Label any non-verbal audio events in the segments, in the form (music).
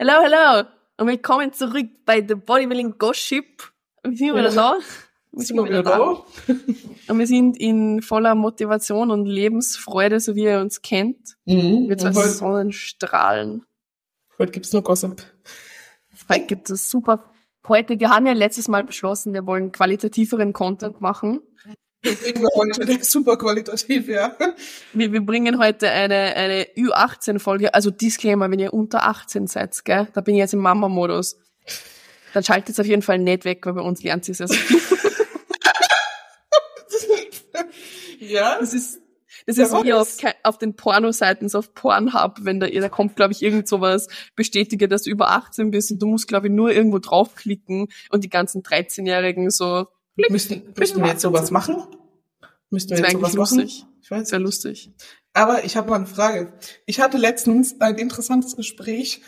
Hello, hello und willkommen zurück bei The Bodybuilding Gossip. Wir sind wieder da. Wir sind wieder da. Und wir sind in voller Motivation und Lebensfreude, so wie ihr uns kennt. Mhm. Wir zwei heute, Sonnenstrahlen. heute gibt's nur Gossip. Heute gibt es super. Heute, wir haben ja letztes Mal beschlossen, wir wollen qualitativeren Content machen. Wir heute (laughs) super qualitativ, ja. Wir, wir bringen heute eine, eine Ü18-Folge, also Disclaimer, wenn ihr unter 18 seid, gell, da bin ich jetzt im Mama-Modus. Dann schaltet es auf jeden Fall nicht weg, weil bei uns lernt sie es ja so. Ja, Das ist, das Wer ist wie auf, auf den Pornoseiten, so auf Pornhub, wenn da, da kommt, glaube ich, irgend sowas, bestätige, dass du über 18 bist und du musst, glaube ich, nur irgendwo draufklicken und die ganzen 13-Jährigen so, müssen, müssen wir jetzt sowas machen? Müssten wir jetzt sowas machen? lustig. Ich weiß wäre lustig. Aber ich habe mal eine Frage. Ich hatte letztens ein interessantes Gespräch,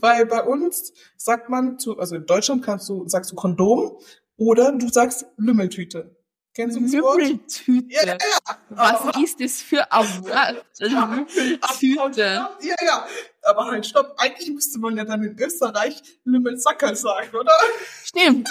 weil bei uns sagt man zu, also in Deutschland kannst du, sagst du Kondom oder du sagst Lümmeltüte. Kennst du das Wort? Lümmeltüte. Ja, ja. Was ist das für ein (laughs) Wort? Lümmeltüte. Ja, ja. Aber halt, stopp. Eigentlich müsste man ja dann in Österreich Lümmelsackerl sagen, oder? Stimmt.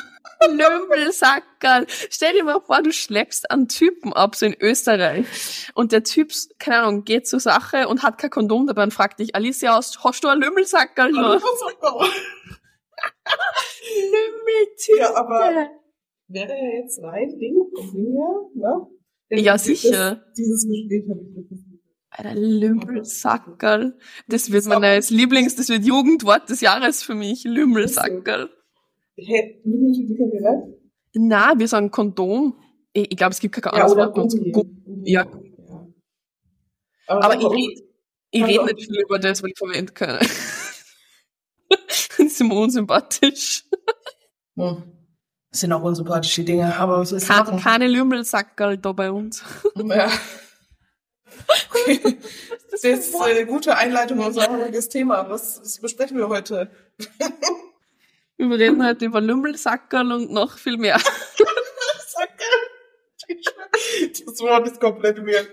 Lümmelsackerl. Stell dir mal vor, du schleppst einen Typen ab, so in Österreich. Und der Typ, keine Ahnung, geht zur Sache und hat kein Kondom dabei und fragt dich, Alicia, hast, hast du ein Lümmelsackerl noch? Lümmelsackerl. Lümmeltüte. (laughs) Ja, aber wäre ja jetzt rein Ding vom Ding her, ne? Ja, Das- sicher. Dieses Gespräch habe ich letztens Alter, Lümmelsackerl. Das wird mein neues Lieblings, das wird Jugendwort des Jahres für mich. Lümmelsackerl. Hä, ihr nicht? Na, wir sagen Kondom. Ich, ich glaube, es gibt kein Ja, anderes oder Wort. Ja. Ja. Aber ich rede ich Also- red nicht viel über das, was ich verwenden kann. (laughs) das ist immer unsympathisch. Hm. Das sind auch unsympathische Dinge, aber was ist Keine, keine Lümmelsackerl da bei uns. (laughs) Ja. Okay. Das ist eine gute Einleitung in unser heutiges Thema. Was, was besprechen wir heute? (laughs) Wir reden heute über Lümmelsackerl und noch viel mehr. Das Wort ist komplett weird.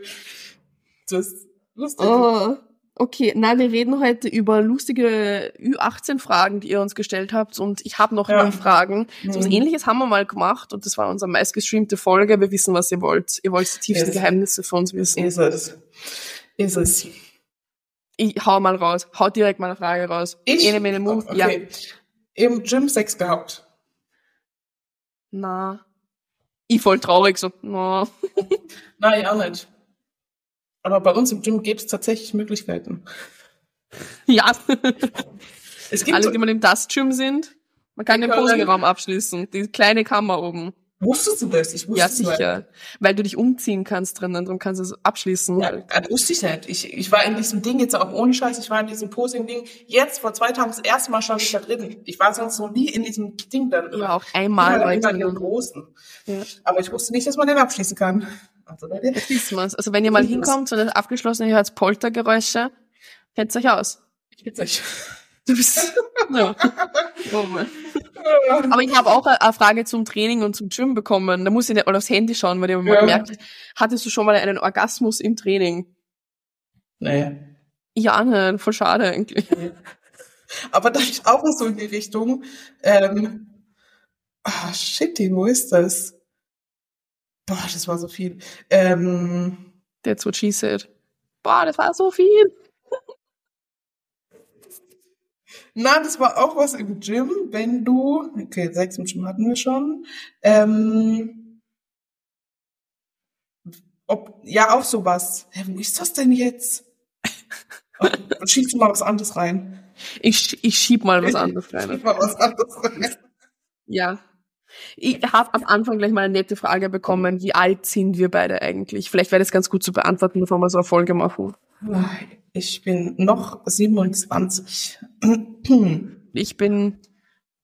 Das ist lustig. Oh, okay, nein, wir reden heute über lustige Ü18-Fragen, die ihr uns gestellt habt. Und ich habe noch Ja. mehr Fragen. So was Mhm. ähnliches haben wir mal gemacht und das war unsere meistgestreamte Folge. Wir wissen, was ihr wollt. Ihr wollt die tiefsten Yes. Geheimnisse von uns wissen. Ist es. Ist es. Ich hau mal raus. Hau direkt mal eine Frage raus. Ich? Ene, mene, mu. Ja. Okay. Im Gym Sex gehabt. Na. Ich voll traurig, so, na. (laughs) Nein, auch nicht. Aber bei uns im Gym gibt es tatsächlich Möglichkeiten. Ja. Es gibt Alle, so, die mal im Dust-Gym sind, man kann den können- Posing-Raum abschließen. Die kleine Kammer oben. wusstest du das? Ich wusste Ja, sicher. Weil du dich umziehen kannst drinnen, darum kannst du es abschließen. Ja, das wusste ich nicht. Ich, ich war in diesem Ding jetzt auch ohne Scheiß, ich war in diesem Posing-Ding. Jetzt, vor zwei Tagen, das erste Mal ich da drin. Ich war sonst noch nie in diesem Ding da drin. Ich war auch Ich einmal war bei immer in dem. Großen. Ja. Aber ich wusste nicht, dass man den abschließen kann. Also, wissen wir's. Also wenn ihr mal ist- hinkommt und das abgeschlossen, ihr hört Poltergeräusche, kennt euch aus. ich bin's nicht. Du bist. ja. (laughs) Oh. Aber ich habe auch eine Frage zum Training und zum Gym bekommen. Da muss ich nicht mal aufs Handy schauen, weil ich mal Ja. gemerkt, hattest du schon mal einen Orgasmus im Training? Nee. Ja, ne, voll schade eigentlich. Aber da ich auch so in die Richtung, ähm, ah, shit, wo ist das? Boah, das war so viel. Ähm, That's what she said. Boah, das war so viel. na, das war auch was im Gym, wenn du, okay, Sex im Gym hatten wir schon, ähm, ob, ja, auch sowas. Hä, wo ist das denn jetzt? Oh, Schiebst du mal was anderes rein. Ich, ich schieb mal was anderes rein. Schieb mal was anderes rein. Ja. Ich habe am Anfang gleich mal eine nette Frage bekommen. Wie alt sind wir beide eigentlich? Vielleicht wäre das ganz gut zu beantworten, bevor wir so eine Folge machen. Ich bin noch 27. (clears throat) Ich bin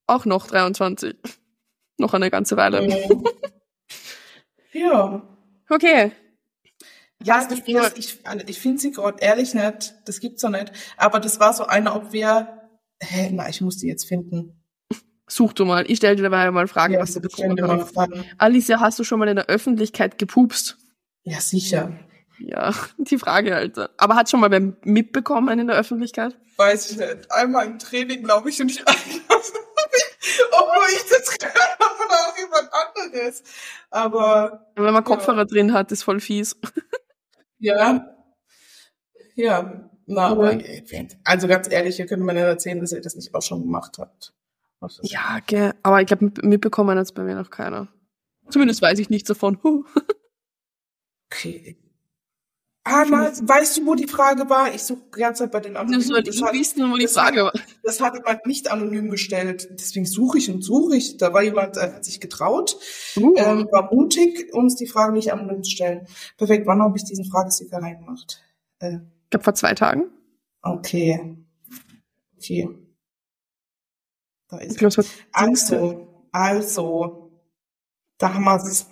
auch noch 23. Noch eine ganze Weile. ja. Okay. Ja, das Ding ist, ich, ich finde sie gerade ehrlich nicht, das gibt's doch nicht. Aber das war so eine, ob wir, hä, na, ich muss die jetzt finden. Such du mal. Ich stelle dir dabei mal Fragen, was du bekommen hast. Alicia, hast du schon mal in der Öffentlichkeit gepupst? Ja, sicher. Ja, (laughs) die Frage, Alter. Aber hat schon mal wer mitbekommen in der Öffentlichkeit? Weiß ich nicht. Einmal im Training, glaube ich, und ich obwohl ich das gehört habe oder auch jemand anderes. Aber. Wenn man Kopfhörer ja. drin hat, ist voll fies. (laughs) Ja. Ja. Na, aber, also ganz ehrlich, ihr könnt mir nicht erzählen, dass ihr das nicht auch schon gemacht habt. Ja, gell. Aber ich glaube, mitbekommen hat es bei mir noch keiner. Zumindest weiß ich nichts davon. (laughs) okay. Ah, mal, weißt du, wo die Frage war? Ich suche die ganze Zeit bei den anderen. Das, das, hat, wissen, wo die Frage war. Das hat jemand nicht anonym gestellt. Deswegen suche ich und suche ich. Da war jemand, der hat sich getraut, uh. ähm, war mutig, uns die Frage nicht anonym zu stellen. Perfekt. Wann habe ich diesen Fragesticker reingemacht? Äh, ich glaube vor zwei Tagen. Okay. Okay. Da ist ich glaub, Also, also, da haben wir es.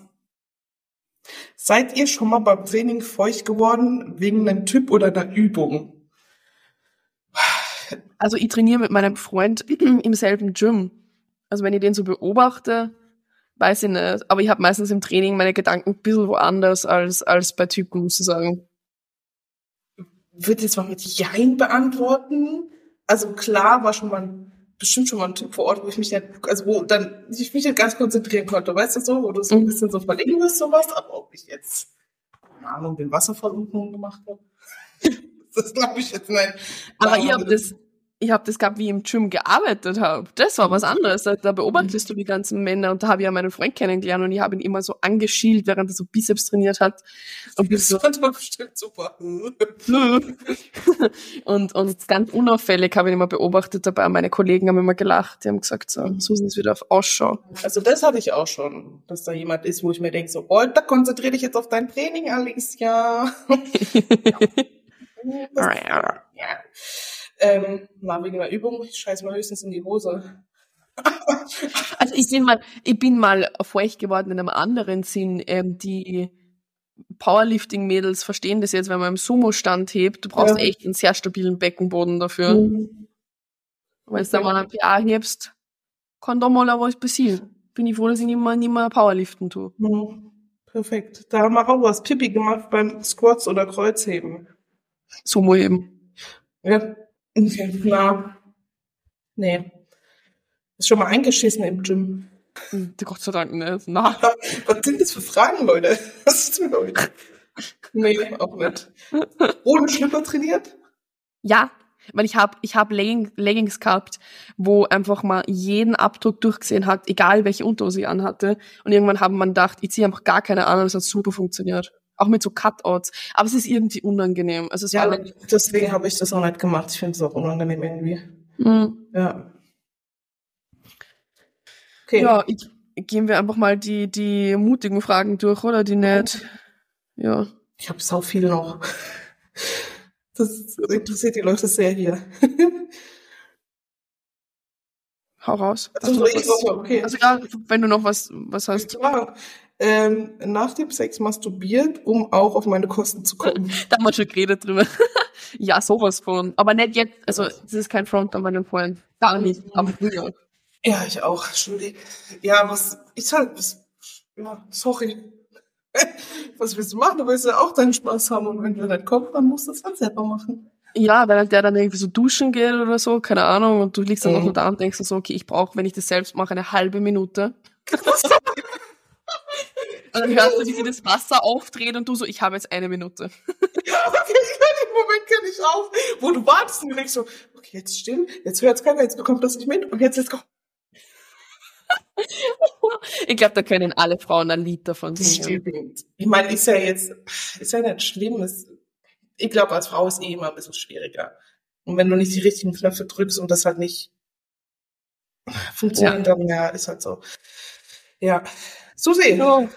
Seid ihr schon mal beim Training feucht geworden wegen einem Typ oder einer Übung? Also ich trainiere mit meinem Freund (clears throat) im selben Gym. Also wenn ich den so beobachte, weiß ich nicht. Aber ich habe meistens im Training meine Gedanken ein bisschen woanders als, als bei Typen, muss ich sagen. Würde jetzt mal mit Jein beantworten. Also klar war schon mal bestimmt schon mal ein Typ vor Ort, wo ich mich ja, also wo dann ich mich ja ganz konzentrieren konnte, weißt du so, wo du so ein mhm. bisschen so verlegen bist, sowas, aber ob ich jetzt, keine Ahnung, den Wasserversuchungen gemacht habe, (laughs) das glaube ich jetzt nicht. Aber ihr habt das, ich habe das gehabt, wie ich im Gym gearbeitet habe. Das war was anderes. Da, da beobachtest du die ganzen Männer und da habe ich ja meinen Freund kennengelernt und ich habe ihn immer so angeschielt, während er so Bizeps trainiert hat. Und das so, war bestimmt super. (laughs) und, und ganz unauffällig habe ich ihn immer beobachtet dabei. Meine Kollegen haben immer gelacht. Die haben gesagt, so, Susan ist wieder auf Ausschau. Also das hatte ich auch schon, dass da jemand ist, wo ich mir denke, so, oh, da konzentriere dich jetzt auf dein Training, Alicia. (laughs) ja. (laughs) ja. Ähm, na, wegen der Übung, ich scheiß mal höchstens in die Hose. (laughs) also ich bin mal, ich bin mal feucht geworden in einem anderen Sinn. Ähm, die Powerlifting-Mädels verstehen das jetzt, wenn man im Sumo-Stand hebt. Du brauchst ja. echt einen sehr stabilen Beckenboden dafür. Mhm. Wenn du da mal ein PA hebst, kann da mal was passieren. Bin ich froh, dass ich nicht mehr, nicht mehr Powerliften tue. Mhm. Perfekt. Da haben wir auch was Pipi gemacht beim Squats oder Kreuzheben. Sumo heben. Ja. Na. Nee. Ist schon mal eingeschissen im Gym. (laughs) Gott sei Dank, ne? Na. (laughs) Was sind das für Fragen, Leute? (laughs) Was ist mit euch? Nee, auch nicht. Ohne Schlüpper trainiert? Ja, weil ich habe ich hab Legging, Leggings gehabt, wo einfach mal jeden Abdruck durchgesehen hat, egal welche Unterhose ich anhatte. Und irgendwann haben man gedacht, ich ziehe einfach gar keine an und es hat super funktioniert auch mit so Cutouts. Aber es ist irgendwie unangenehm. Also ja, deswegen habe ich das auch nicht gemacht. Ich finde es auch unangenehm irgendwie. Mhm. Ja. Okay. Ja, ich, gehen wir einfach mal die, die mutigen Fragen durch, oder? Die nicht. Ja. Ich habe sau viel noch. Das interessiert die Leute sehr hier. Hau raus. Also, was, okay. also ja, wenn du noch was, was hast. Ja, ähm, nach dem Sex masturbiert, um auch auf meine Kosten zu kommen. (laughs) da haben wir schon geredet drüber. (laughs) ja, sowas von. Aber nicht jetzt, also das ist kein Front an meinen Freunden. Gar nicht. Aber früher. Ja, ich auch, Entschuldigung. Ja, was, ich halt, ja, sorry. (laughs) was willst du machen? Du willst ja auch deinen Spaß haben und wenn du nicht kommst, dann musst du es halt selber machen. Ja, wenn der dann irgendwie so duschen geht oder so, keine Ahnung, und du liegst dann mhm. noch da und denkst so, okay, ich brauche, wenn ich das selbst mache, eine halbe Minute. Und dann hörst du, wie sie das Wasser aufdreht und du so, ich habe jetzt eine Minute. (laughs) Ja, den Moment kenne ich auch, wo du wartest und du denkst so, okay, jetzt still, jetzt hört es keiner, jetzt bekommt das nicht mit und jetzt, jetzt komm. ich glaube, da können alle Frauen ein Lied davon singen. Stimmt. Ich meine, ist ja jetzt, ist ja nicht schlimm. Ist, ich glaube, als Frau ist eh immer ein bisschen schwieriger. Und wenn du nicht die richtigen Knöpfe drückst und das halt nicht funktioniert, ja. dann ja, ist halt so. Ja. Susi. Ja.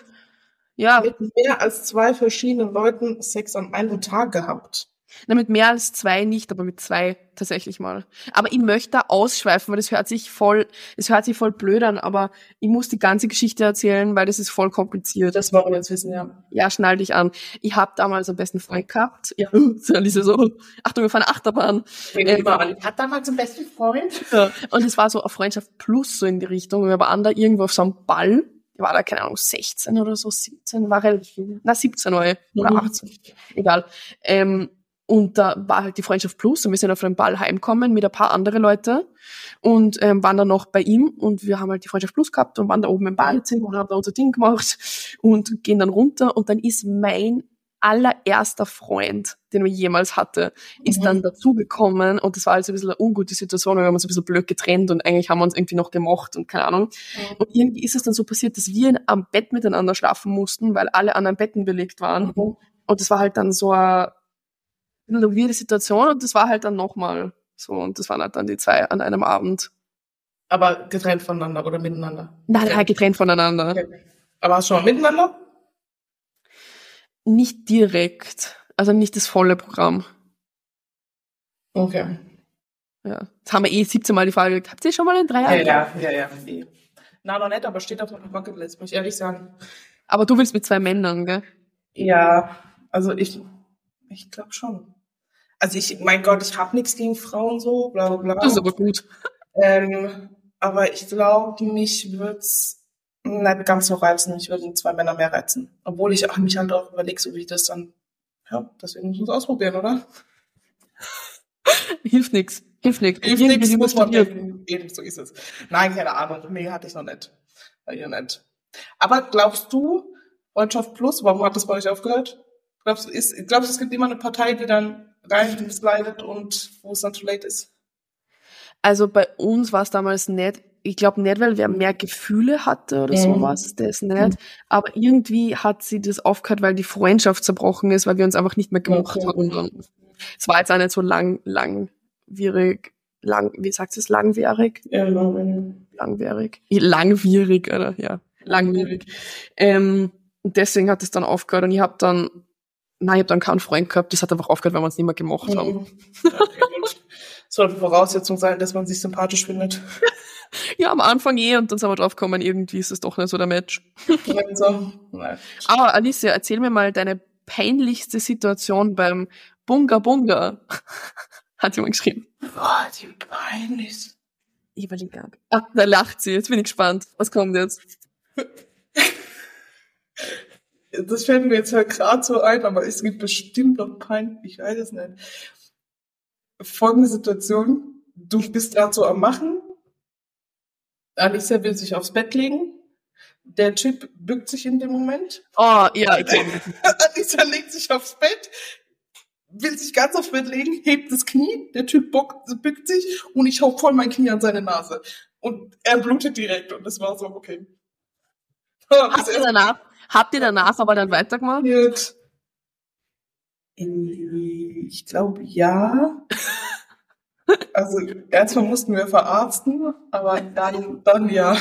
Ja. Mit mehr als zwei verschiedenen Leuten Sex an einem Tag gehabt. Na, mit mehr als zwei nicht, aber mit zwei tatsächlich mal. Aber ich möchte da ausschweifen, weil das hört sich voll, es hört sich voll blöd an, aber ich muss die ganze Geschichte erzählen, weil das ist voll kompliziert. Das wollen wir jetzt wissen, ja. Ja, schnall dich an. Ich habe damals einen besten Freund gehabt. Ja, (laughs) Alice so, Achtung, wir fahren Achterbahn. Ähm, ich hatte damals einen besten Freund. Ja. Und es war so eine Freundschaft plus so in die Richtung. Wir waren da irgendwo auf so einem Ball ich war da, keine Ahnung, 16 oder so, 17, war relativ jung. Na, 17 war ich, oder Mhm. 18, egal. Ähm, und da war halt die Freundschaft Plus und wir sind auf einen Ball heimgekommen mit ein paar andere Leute und ähm, waren dann noch bei ihm und wir haben halt die Freundschaft Plus gehabt und waren da oben im Badezimmer und haben da unser Ding gemacht und gehen dann runter und dann ist mein allererster Freund, den wir jemals hatte, ist Mhm. dann dazugekommen und das war also ein bisschen eine ungute Situation, weil wir haben uns ein bisschen blöd getrennt und eigentlich haben wir uns irgendwie noch gemocht und keine Ahnung. Und irgendwie ist es dann so passiert, dass wir am Bett miteinander schlafen mussten, weil alle anderen Betten belegt waren. Mhm. Und das war halt dann so eine, eine weirde Situation und das war halt dann nochmal so und das waren halt dann die zwei an einem Abend. Aber getrennt voneinander oder miteinander? Nein, nein, getrennt voneinander. Okay. Aber hast du schon mal miteinander? Nicht direkt, also nicht das volle Programm. Okay. Ja. Das haben wir eh 17 Mal die Frage gekriegt. Habt ihr schon mal einen Dreier? Ja, ja, ja, ja. Nee. Na, noch nicht, aber steht auf meiner Bucketlist, muss ich ehrlich sagen. Aber du willst mit zwei Männern, gell? Ja, also ich, ich glaube schon. Also ich, mein Gott, ich habe nichts gegen Frauen so, bla bla bla. Das ist aber gut. Ähm, aber ich glaube, mich wird's nicht ganz so reizen. Ich würde zwei Männer mehr reizen. Obwohl ich auch mich halt auch überlege, so wie ich das dann, ja, deswegen müssen wir es ausprobieren, oder? (laughs) Hilft nix. Hilft nix. Hilft nichts, muss man denken. Eben, so ist es. Nein, keine Ahnung. Nee, hatte ich noch nicht. Hatte ich noch nicht. Aber glaubst du, Freundschaft Plus, warum hat das bei euch aufgehört? Glaubst du, ist, glaubst du, es gibt immer eine Partei, die dann rein slidet und wo es dann too late ist? Also bei uns war es damals nicht, ich glaube nicht, weil wer mehr Gefühle hatte oder Mhm. sowas, das nicht. Aber irgendwie hat sie das aufgehört, weil die Freundschaft zerbrochen ist, weil wir uns einfach nicht mehr gemocht Okay. haben. Und es war jetzt auch nicht so lang, langwierig, lang, wie sagt es, langwierig? Ja, wenn- Langwierig. Langwierig, oder? Ja, langwierig. Ähm, und deswegen hat es dann aufgehört und ich habe dann, nein, ich habe dann keinen Freund gehabt, das hat einfach aufgehört, weil wir uns nicht mehr gemocht haben. Mhm. Gut. Sollte Voraussetzung sein, dass man sich sympathisch findet. (laughs) Ja, am Anfang eh und dann sind wir drauf gekommen, irgendwie ist es doch nicht so der Match. Also, nein. Aber Alicia, erzähl mir mal deine peinlichste Situation beim Bunga Bunga. (laughs) Hat jemand geschrieben. Boah, die peinlich. Ich überlege nicht. Ah, da lacht sie. Jetzt bin ich gespannt. Was kommt jetzt? Das fällt mir jetzt halt gerade so ein, aber es gibt bestimmt noch peinlich, ich weiß es nicht. Folgende Situation. Du bist gerade so am Machen. Alicia will sich aufs Bett legen. Der Typ bückt sich in dem Moment. Oh, ja, das. (laughs) Alicia legt sich aufs Bett, will sich ganz aufs Bett legen, hebt das Knie, der Typ bückt sich und ich hau voll mein Knie an seine Nase. Und er blutet direkt und das war so, okay. (laughs) Habt ihr danach, habt ihr danach aber dann weitergemacht? passiert? Ich glaube ja. (laughs) Also erstmal mussten wir verarzten, aber dann, dann ja.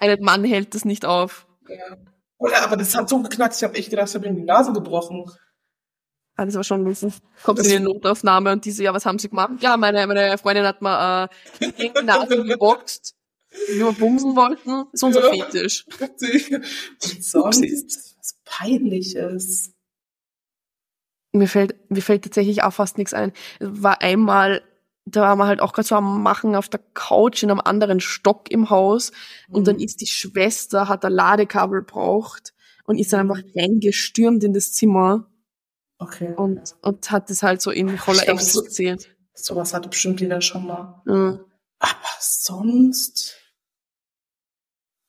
Ein Mann hält das nicht auf. ja. Oder aber das hat so geknackt, ich habe echt gedacht, ich habe ihm die Nase gebrochen. Ah, das war schon lustig. Kommt Das- in die Notaufnahme und diese, ja, was haben sie gemacht? Ja, meine, meine Freundin hat mal äh, gegen die Nase geboxt, wie wir bumsen wollten. Das ist unser Ja. Fetisch. Sonst was Peinliches. Mir fällt, mir fällt tatsächlich auch fast nichts ein. Es war einmal, da waren wir halt auch gerade so am Machen auf der Couch in einem anderen Stock im Haus und dann ist die Schwester, hat ein Ladekabel braucht und ist dann einfach reingestürmt in das Zimmer Okay. und, und hat das halt so in voller Ich glaub, Ecstasy. Sowas hatte bestimmt jeder schon mal. Ja. Aber sonst.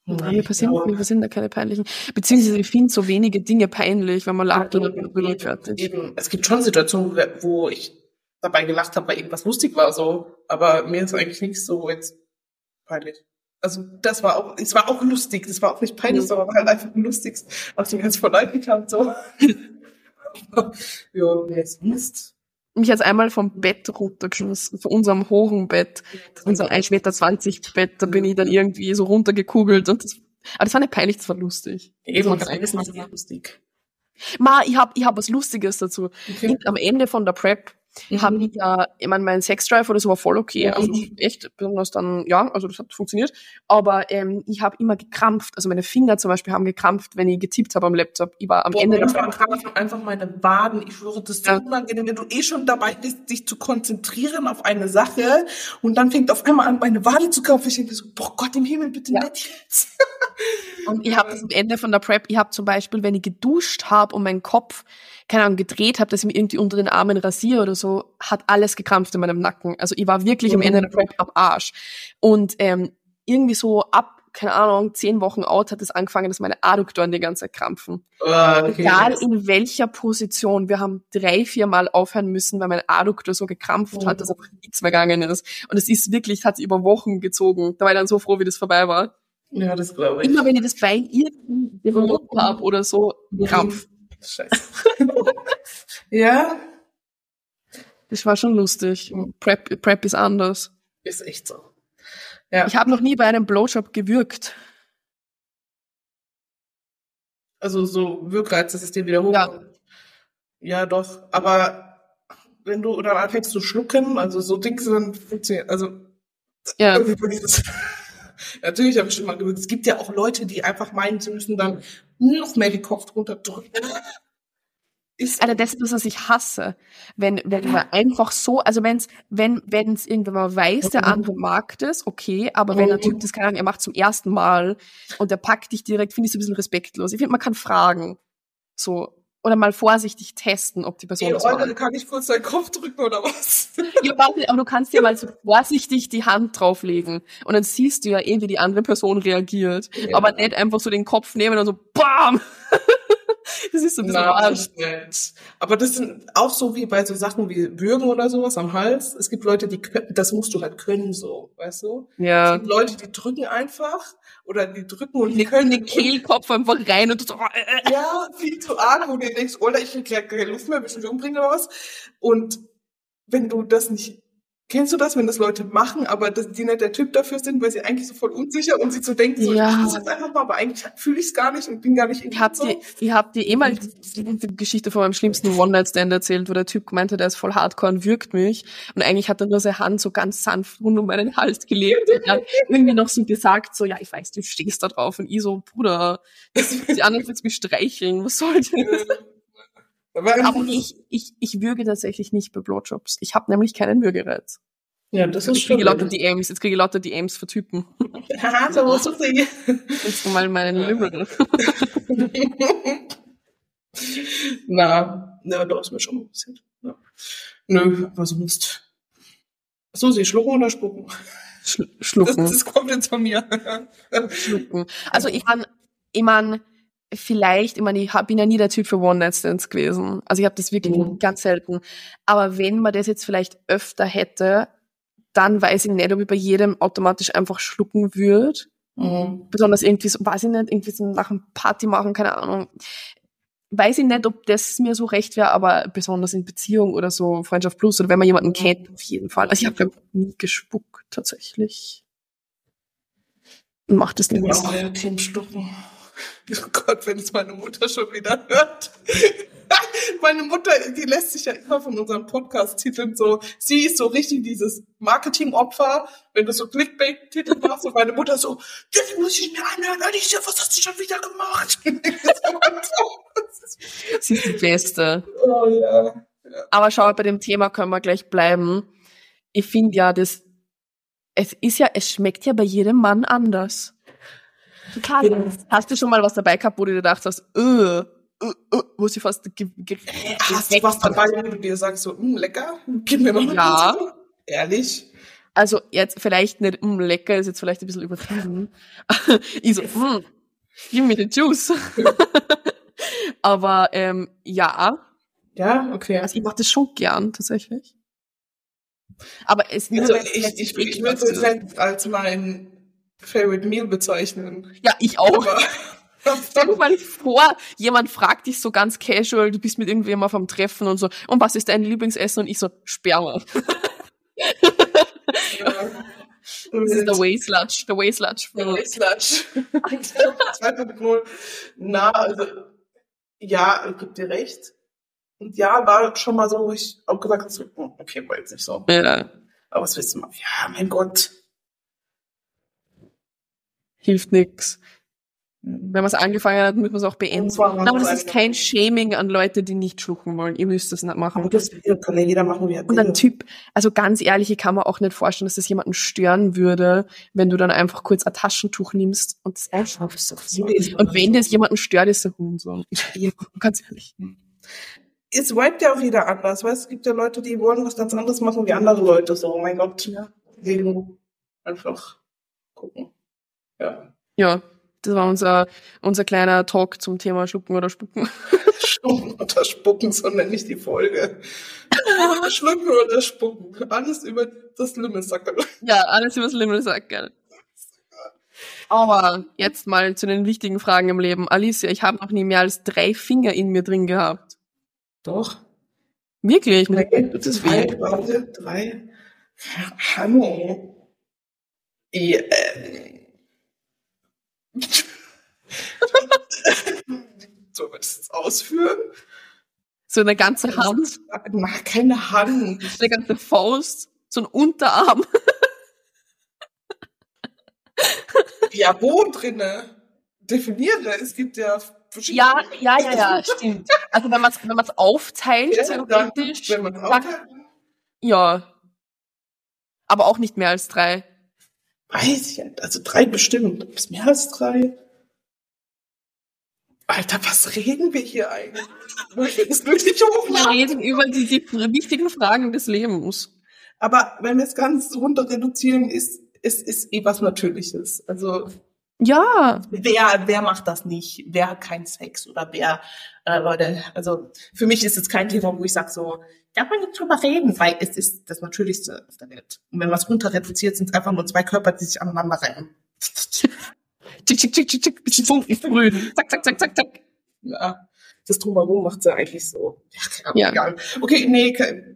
Nee, mir passieren, mir passieren da keine peinlichen. Beziehungsweise ich finde so wenige Dinge peinlich, wenn man lacht oder berührt fertig. Eben, es gibt schon Situationen, wo ich dabei gelacht habe, weil irgendwas lustig war, so. Aber mir ist eigentlich nichts so jetzt peinlich. Also das war auch, es war auch lustig, das war auch nicht peinlich, Mhm. sondern war halt einfach lustig, was mir ganz leid getan, so. (laughs) ja, nee, sonst. Mich jetzt einmal vom Bett runtergeschmissen, von unserem hohen Bett, unser 1,20 Meter Bett, da bin ich dann irgendwie so runtergekugelt und das, aber das war nicht peinlich, das war lustig. Eben, das alles nicht lustig. Ma, ich hab, ich hab was Lustiges dazu. Okay. Am Ende von der Prep mhm. haben die ja, ich meine, mein Sexdrive oder so war voll okay. Also echt, besonders dann, ja, also das hat funktioniert. Aber ähm, ich habe immer gekrampft. Also meine Finger zum Beispiel haben gekrampft, wenn ich getippt habe am Laptop. Ich war am Boah, Ende manchmal krampfen einfach meine Waden. Ich schwöre, das ist Ja. unangenehm, wenn du eh schon dabei bist, dich zu konzentrieren auf eine Sache und dann fängt auf einmal an, meine Wade zu krampfen. Ich denke so, boah Gott im Himmel, bitte Ja. nicht jetzt. Und ich habe das am Ende von der Prep, ich habe zum Beispiel, wenn ich geduscht habe und meinen Kopf, keine Ahnung, gedreht habe, dass ich mir irgendwie unter den Armen rasiere oder so, hat alles gekrampft in meinem Nacken. Also ich war wirklich am Ende der Prep am Arsch. Und ähm, irgendwie so ab, keine Ahnung, zehn Wochen out hat es angefangen, dass meine Adduktoren die ganze Zeit krampfen. Egal in welcher Position. Wir haben drei, vier Mal aufhören müssen, weil mein Adduktor so gekrampft hat, dass einfach nichts mehr gegangen ist. Und es ist wirklich, hat sich über Wochen gezogen. Da war ich dann so froh, wie das vorbei war. Ja, das glaube ich. Immer wenn ich das Bein irgendwie berührt habe oder so, Krampf. Scheiße. (laughs) ja, Das war schon lustig. Prep, Prep ist anders. ist echt so. Ja, Ich habe noch nie bei einem Blowjob gewürgt. also so Wirkreiz, dass es dir wieder hoch. Ja. ja, doch. Aber wenn du dann anfängst zu schlucken, also so Dings, dann funktioniert, also Ja. das. (laughs) Natürlich habe ich schon mal gewürgt. Es gibt ja auch Leute, die einfach meinen, sie müssen dann noch mehr den Kopf drunter drücken. Ist Alter, das ist das, was ich hasse. Wenn, wenn man einfach so, also wenn's, wenn, wenn's irgendwann mal weiß, der andere mag das, okay, aber wenn ein Typ das keine Ahnung, er macht zum ersten Mal und der packt dich direkt, finde ich so ein bisschen respektlos. Ich finde, man kann fragen. So. Oder mal vorsichtig testen, ob die Person Ey, das mag. kann ich kurz deinen Kopf drücken oder was? Ja, warte, aber du kannst ja mal so vorsichtig die Hand drauflegen. Und dann siehst du ja eh, wie die andere Person reagiert. Ja. Aber nicht einfach so den Kopf nehmen und so BAM! Das ist so ein bisschen Na. Aber das sind auch so wie bei so Sachen wie Bürgen oder sowas am Hals. Es gibt Leute, die können, das musst du halt können, so, weißt du? Es Ja. gibt Leute, die drücken einfach oder die drücken und die können den Kehlkopf einfach rein und so, äh, äh. Ja, viel zu arg, wo du denkst, oder ich krieg keine Luft mehr, willst du mich umbringen oder was? Und wenn du das nicht, kennst du das, wenn das Leute machen, aber dass die nicht der Typ dafür sind, weil sie eigentlich so voll unsicher und sie so denken, so, Ja. ich mach jetzt einfach mal, aber eigentlich fühle ich es gar nicht und bin gar nicht Ich hab so. dir, ich hab dir eh mal die, die Geschichte von meinem schlimmsten One-Night-Stand erzählt, wo der Typ gemeint hat, er ist voll hardcore und würgt mich. Und eigentlich hat er nur seine Hand so ganz sanft rund um meinen Hals gelegt. Und hat (laughs) irgendwie noch so gesagt, so, ja, ich weiß, du stehst da drauf. Und ich so, Bruder, das, die anderen willst mich streicheln, was soll das? Aber, Aber ich, ich, ich würge tatsächlich nicht bei Blowjobs. Ich habe nämlich keinen Würgereiz. ja, das ist Jetzt kriege schon. ich lauter DMs, jetzt kriege ich lauter DMs für Typen. Haha, so musst du sie. Jetzt mal meinen Lümmel. (laughs) Na, na, doch, ist mir schon ein bisschen. Ja. Nö, was sonst? Ach So, sie schlucken oder spucken? Schl Das, schlucken. das kommt jetzt von mir. schlucken. Also ich kann, ich mein, vielleicht, ich meine, ich bin ja nie der Typ für One-Night-Stands gewesen. Also ich habe das wirklich Mhm. ganz selten. Aber wenn man das jetzt vielleicht öfter hätte, dann weiß ich nicht, ob ich bei jedem automatisch einfach schlucken würde. Mhm. Besonders irgendwie so, weiß ich nicht, irgendwie so nach einem Party machen, keine Ahnung. Weiß ich nicht, ob das mir so recht wäre, aber besonders in Beziehung oder so, Freundschaft Plus oder wenn man jemanden kennt, auf jeden Fall. Also ich habe nie gespuckt, tatsächlich. Macht es Ich nicht bin mehr. auch Team Schlucken. (laughs) Oh Gott, wenn es meine Mutter schon wieder hört. (laughs) meine Mutter, die lässt sich ja immer von unserem Podcast titeln so, sie ist so richtig dieses Marketingopfer, wenn du so Clickbait-Titel machst und meine Mutter so, das muss ich mir anhören, Alicia, was hast du schon wieder gemacht? (laughs) Sie ist die Beste. oh ja. Aber schau, bei dem Thema können wir gleich bleiben. Ich finde ja, das, es ist ja, es schmeckt ja bei jedem Mann anders. Total. Hast du schon mal was dabei gehabt, wo du dir gedacht hast, äh, äh, äh, wo sie fast ge ge Hast du was dabei, wo du dir sagst so, hm, lecker, gib mir mal Ja. kurz. (laughs) Ehrlich? Also jetzt vielleicht nicht, mm, lecker ist jetzt vielleicht ein bisschen übertrieben. (laughs) ich so, mm, give me the juice. (laughs) Aber ähm, ja, Ja, okay. also ich mache das schon gern tatsächlich. Aber es ist nicht Also so, ich, ich, ich würde es jetzt als mein Favorite Meal bezeichnen. ja, ich auch. Aber Stell dir mal vor, jemand fragt dich so ganz casual, du bist mit irgendwem auf einem Treffen und so, und was ist dein Lieblingsessen? Und ich so, Sperma. (laughs) Das ist der Waysludge, der Waysludge. Wastelatch. (laughs) Zweiter Null. Na, also, ja, ich geb dir recht. Und ja, war schon mal so, wo ich auch gesagt habe, so, hm, okay, war jetzt nicht so. Ja. Aber was willst du machen? Ja, mein Gott. Hilft nix. Wenn man es angefangen hat, muss man es auch beenden. War Aber das ist kein Shaming an Leute, die nicht schlucken wollen. Ihr müsst das nicht machen. Aber das kann ja jeder machen, wie er Und ein. Typ, also ganz ehrlich, ich kann mir auch nicht vorstellen, dass das jemanden stören würde, wenn du dann einfach kurz ein Taschentuch nimmst und es einschaffst. Und wenn das jemanden stört, ist der Hund so. Ja, (laughs) ganz ehrlich. es vibet ja auch jeder anders, weißt du? Es gibt ja Leute, die wollen was ganz anderes machen wie andere Leute, so, oh mein Gott. Ja. Deswegen einfach gucken. Ja. Ja, das war unser, unser kleiner Talk zum Thema Schlucken oder Spucken. (laughs) Schlucken oder Spucken, so nenne ich die Folge. (laughs) Schlucken oder Spucken. Alles über das Lümmelsacker. Ja, alles übers Limmel sagt, gell. Aber jetzt mal zu den wichtigen Fragen im Leben. Alicia, ich habe noch nie mehr als drei Finger in mir drin gehabt. Doch. Wirklich? Mit tut das drei, weh? warte, drei. Hallo. Ja, ähm. (laughs) Soll man das jetzt ausführen? So eine ganze Hand, Na, keine Hand. eine ganze Faust, so ein Unterarm. (laughs) Ja, wo drinne? Definiere. Es gibt ja verschiedene. Ja, ja, ja, ja, (laughs) stimmt. Also wenn man es wenn man's aufteilt, Ja, dann, theoretisch, wenn man dann- auch ja. Aber auch nicht mehr als drei. Weiß ich nicht. Also drei bestimmt. Ist mehr als drei. Alter, was reden wir hier eigentlich? Wir reden über die, die wichtigen Fragen des Lebens. Aber wenn wir es ganz runter reduzieren, ist, ist, ist eh was Natürliches. Also, Ja, wer, wer macht das nicht? Wer hat keinen Sex? Oder wer, äh, Leute, also, für mich ist es kein Thema, wo ich sage so, da kann man nicht drüber reden, weil es ist das Natürlichste auf der Welt. Und wenn man es runter reduziert, sind es einfach nur zwei Körper, die sich aneinander reiben. (laughs) Tick, tick, tick, tick, tick, bisschen Funken sprühen. Zack, zack, zack, zack, zack. Ja, das Drumherum macht ja eigentlich so. Ja, Ja. egal. Okay, nee,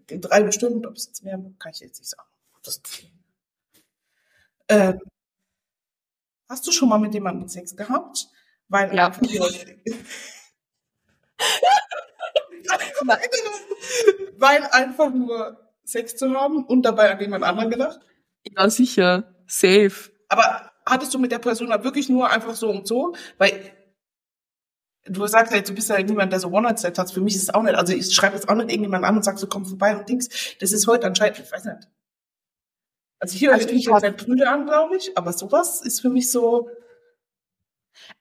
drei bestimmt, ob es jetzt mehr, kann ich jetzt nicht sagen. Das, ähm, hast du schon mal mit jemandem Sex gehabt? Weil Ja. einfach nur, (laughs) weil einfach nur Sex zu haben und dabei an jemand anderen gedacht? Ja, sicher. Safe. Aber hattest du mit der Person da wirklich nur einfach so und so? Weil du sagst jetzt, du bist ja niemand, der so One-Night-Stand hat. Für mich ist es auch nicht. Also ich schreibe jetzt auch nicht irgendjemand an und sag so, komm vorbei und Dings. Das ist heute anscheinend, ich weiß nicht. Also hier Also ich hab- ein Brüder an, glaube ich. Aber sowas ist für mich so,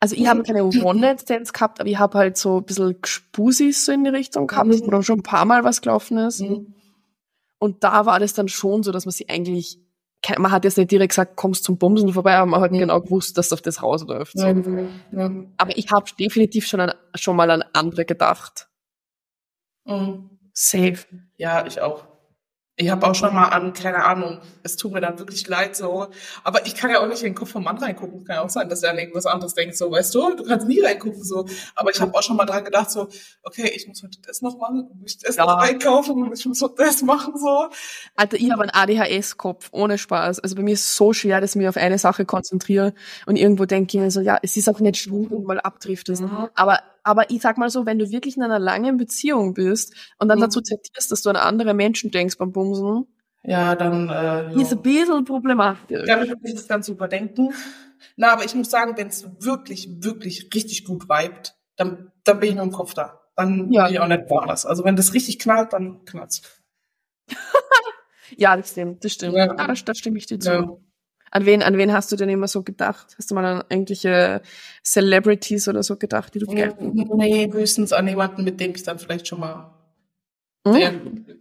Also ich habe keine One-Night-Stands gehabt, aber ich habe halt so ein bisschen Gspusis so in die Richtung gehabt, Mhm. wo dann schon ein paar Mal was gelaufen ist. hm, Und da war das dann schon so, dass man sie eigentlich, man hat jetzt nicht direkt gesagt, kommst zum Bumsen vorbei, aber man hat Mhm. genau gewusst, dass auf das rausläuft. So. ja, ja, Aber ich habe definitiv schon, an, schon mal an andere gedacht. hm. Safe. ja, ich auch. Ich habe auch schon mal an, keine Ahnung, es tut mir dann wirklich leid so. Aber ich kann ja auch nicht in den Kopf vom Mann reingucken. Kann ja auch sein, dass er an irgendwas anderes denkt, so, weißt du, du kannst nie reingucken, so. Aber ich habe auch schon mal dran gedacht, so, okay, ich muss heute das noch machen, ich muss das Ja. noch einkaufen und ich muss noch das machen, so. Alter, ich habe einen ADHS-Kopf, ohne Spaß. Also bei mir ist es so schwer, dass ich mich auf eine Sache konzentriere und irgendwo denke ich mir so, ja, es ist auch nicht schlimm, wenn du mal abdriftest. Mhm. Aber, aber ich sag mal so, wenn du wirklich in einer langen Beziehung bist und dann Mhm. dazu zitierst, dass du an andere Menschen denkst beim Bumsen, Ja, dann, äh, ist ein bisschen problematisch. Damit muss ich das Ganze überdenken. Na, aber ich muss sagen, wenn es wirklich, wirklich richtig gut vibet, dann, dann bin ich nur im Kopf da. Dann Ja. bin ich auch nicht woanders. Also wenn das richtig knallt, dann knallt's. (laughs) Ja, das stimmt, das stimmt. Ja. Ja. das, das stimme ich dir zu. Ja. An wen, an wen hast du denn immer so gedacht? Hast du mal an irgendwelche Celebrities oder so gedacht, die du gerne nee, höchstens an jemanden, mit dem ich dann vielleicht schon mal, Hm? der,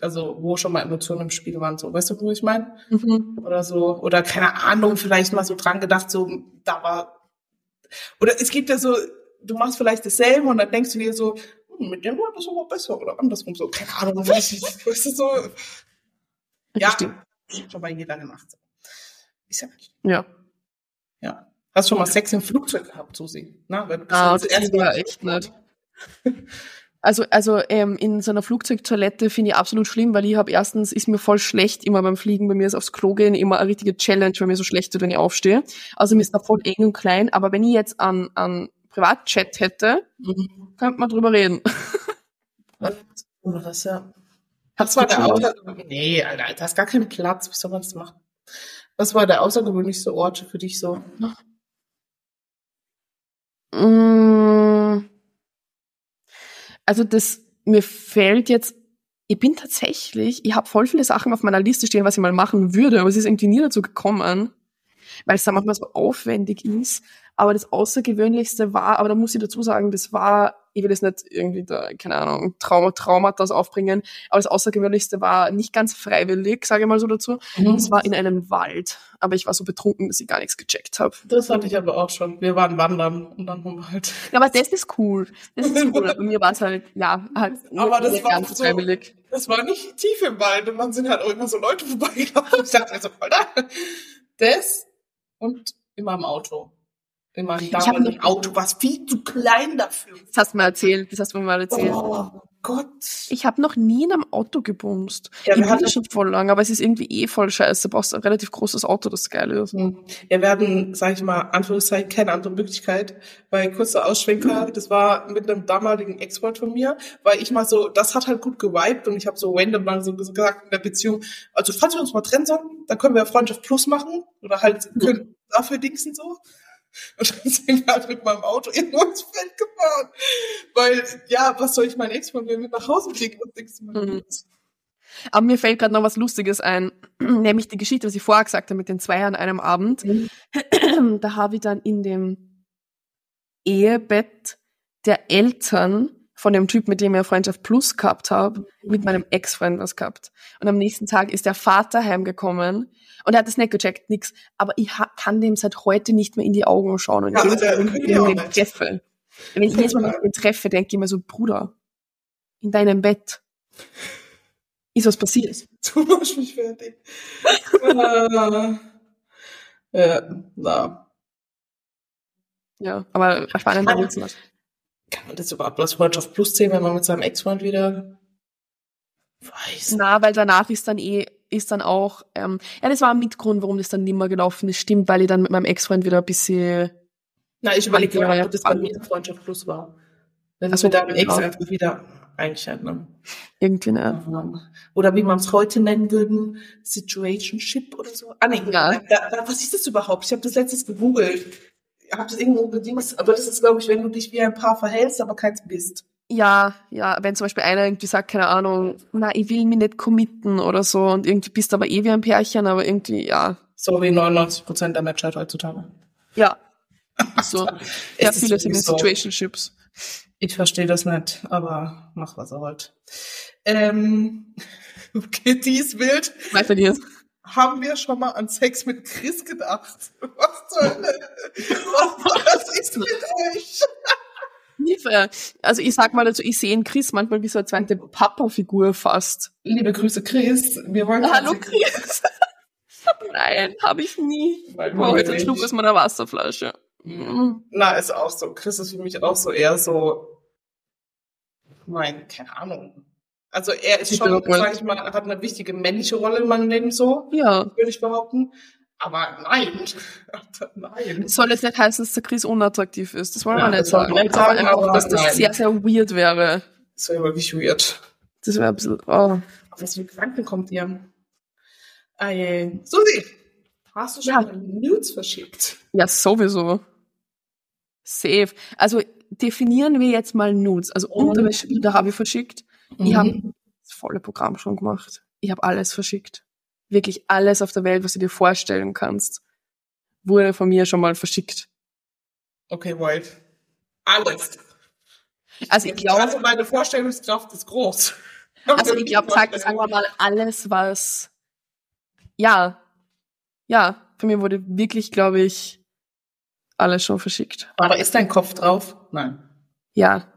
also wo schon mal Emotionen im Spiel waren, so, weißt du, wo ich meine? Mhm. Oder so, oder keine Ahnung, vielleicht mal so dran gedacht, so, da war, oder es gibt ja so, du machst vielleicht dasselbe und dann denkst du dir so, hm, mit dem war das aber besser oder andersrum, so, keine Ahnung, weißt du, so, ja, schon bei jeder gemacht. Ist ja nicht, Ja. ja. Hast schon mal Sex im Flugzeug gehabt, Susi? Na, weil du bist Ah, das erste war Mal- echt nicht. Also, also ähm, in so einer Flugzeugtoilette finde ich absolut schlimm, weil ich habe erstens, ist mir voll schlecht immer beim Fliegen, bei mir ist aufs Klo gehen immer eine richtige Challenge, weil mir so schlecht wird, wenn ich aufstehe. Also mir ist da voll eng und klein, aber wenn ich jetzt an, an Privatchat hätte, Mhm. könnte man drüber reden. (laughs) Was, ja. Hat's war der mal? Außer Nee, Alter, da ist gar kein Platz. Wie soll man das machen? Was war der außergewöhnlichste Ort für dich so? Mm. Also das, mir fällt jetzt, ich bin tatsächlich, ich habe voll viele Sachen auf meiner Liste stehen, was ich mal machen würde, aber es ist irgendwie nie dazu gekommen, weil es dann manchmal so aufwendig ist. Aber das Außergewöhnlichste war, aber da muss ich dazu sagen, das war, ich will jetzt nicht irgendwie da, keine Ahnung, Trauma, Traumata aufbringen, aber das Außergewöhnlichste war nicht ganz freiwillig, sage ich mal so dazu. Es war in einem Wald, aber ich war so betrunken, dass ich gar nichts gecheckt habe. Das hatte ich aber auch schon. Wir waren wandern und dann haben wir halt. Ja, aber das ist cool. Das ist cool. Bei mir war es halt, ja, halt (laughs) Aber das war ganz so- freiwillig. Das war nicht tief im Wald und dann sind halt auch immer so Leute vorbeigelaufen. Ich dachte mir so, Alter, das und immer im Auto. Im hab damaligen noch- Auto, was viel zu klein dafür. Das hast du mir erzählt, das hast du mir mal erzählt. Oh Gott. Ich habe noch nie in einem Auto gebumst. Ja, ich wir hatten- das schon voll lang, aber es ist irgendwie eh voll scheiße. Du brauchst ein relativ großes Auto, das geil ist. Hm. Ja, wir hatten, sag ich mal, Anführungszeichen, keine andere Möglichkeit, weil kurzer Ausschwenker, das war mit einem damaligen Ex-Freund von mir, weil ich mal so, das hat halt gut gewiped und ich habe so random mal so gesagt in der Beziehung, also falls wir uns mal trennen sollten, dann können wir Freundschaft Plus machen oder halt können dafür dingsen so. Und dann sind wir halt mit meinem Auto irgendwo ins Feld gefahren. Weil, ja, was soll ich meinen Ex-Freund mit nach Hause kriegen? Denkst du mal? Mhm. Aber mir fällt gerade noch was Lustiges ein, (clears throat) nämlich die Geschichte, was ich vorher gesagt habe mit den zwei an einem Abend. Mhm. (clears throat) Da habe ich dann in dem Ehebett der Eltern von dem Typ, mit dem ich ja Freundschaft Plus gehabt habe, mit meinem Ex-Freund was gehabt. Und am nächsten Tag ist der Vater heimgekommen und er hat das nicht gecheckt, nix. Aber ich kann dem seit heute nicht mehr in die Augen schauen. Und Ja, jedes Mal, wenn ich ihn treffe, wenn ich jedes Mal, ihn treffe, denke ich mir so, Bruder, in deinem Bett ist was passiert. (laughs) Du machst mich fertig. äh, äh, na. Ja, aber spannend Aber-. Kann man das überhaupt als Freundschaft Plus sehen, wenn man mit seinem Ex-Freund wieder weiß? Na, weil danach ist dann eh, ist dann auch, ähm, ja, das war ein Mitgrund, warum das dann nimmer gelaufen ist. Stimmt, weil ich dann mit meinem Ex-Freund wieder ein bisschen, Na, ich überlege gerade, ob das bei mir Freundschaft Plus war. Wenn Ach es so, mit deinem Ex genau. einfach wieder eingeschaltet ne? irgendwie, ne? Oder wie man es heute nennen würden, Situationship oder so. Ah, nee, Ja. da, da, was ist das überhaupt? Ich habe das letztes gegoogelt. Ich habe das irgendwo gedings, aber das ist, glaube ich, wenn du dich wie ein Paar verhältst, aber keins bist. Ja, ja, wenn zum Beispiel einer irgendwie sagt, keine Ahnung, na, ich will mich nicht committen oder so und irgendwie bist aber eh wie ein Pärchen, aber irgendwie, ja, So wie 99 Prozent der Menschheit heutzutage. ja. (laughs) So, ja, Es ist viele sind in wirklich so. Situationships. Ich verstehe das nicht, aber mach was er wollt. Ähm, (laughs) okay, dies Bild. Weiter geht's. Haben wir schon mal an Sex mit Chris gedacht? Was zur Hölle? Was, ist mit euch? Also ich sag mal dazu, ich sehe in Chris manchmal wie so eine zweite Papa-Figur fast. Liebe Grüße, Chris. Wir wollen Hallo Chris. (laughs) Nein, habe ich nie. Nein, Ich brauche jetzt wir einen Schluck aus meiner Wasserflasche. Mhm. Na, ist auch so. Chris ist für mich auch so eher so, nein, keine Ahnung. Also er ist Ich schon, sag ich mal, hat eine wichtige männliche Rolle in meinem Leben so, Ja. würde ich behaupten. Aber nein, (laughs) nein. Soll jetzt nicht heißen, dass der Chris unattraktiv ist. Das wollen Ja, wir nicht sagen. Aber sagen, einfach, dass das nein. sehr, sehr weird wäre. Das wäre wirklich weird. Das wäre ein bisschen, oh. Auf was für Gedanken kommt ihr? Je. Susi, hast du schon Ja. Nudes verschickt? Ja, sowieso. Safe. Also definieren wir jetzt mal Nudes. Also Mhm. Unterwäschebilder habe ich verschickt. Ich habe Mhm. das volle Programm schon gemacht. Ich habe alles verschickt. Wirklich alles auf der Welt, was du dir vorstellen kannst, wurde von mir schon mal verschickt. Okay, White. Alles. Also ich glaube, Also meine Vorstellungskraft ist groß. (laughs) also ich glaube, sag, sagen wir mal alles, was, ja, ja, von mir wurde wirklich, glaube ich, alles schon verschickt. Aber ist dein Kopf drauf? Nein. Ja.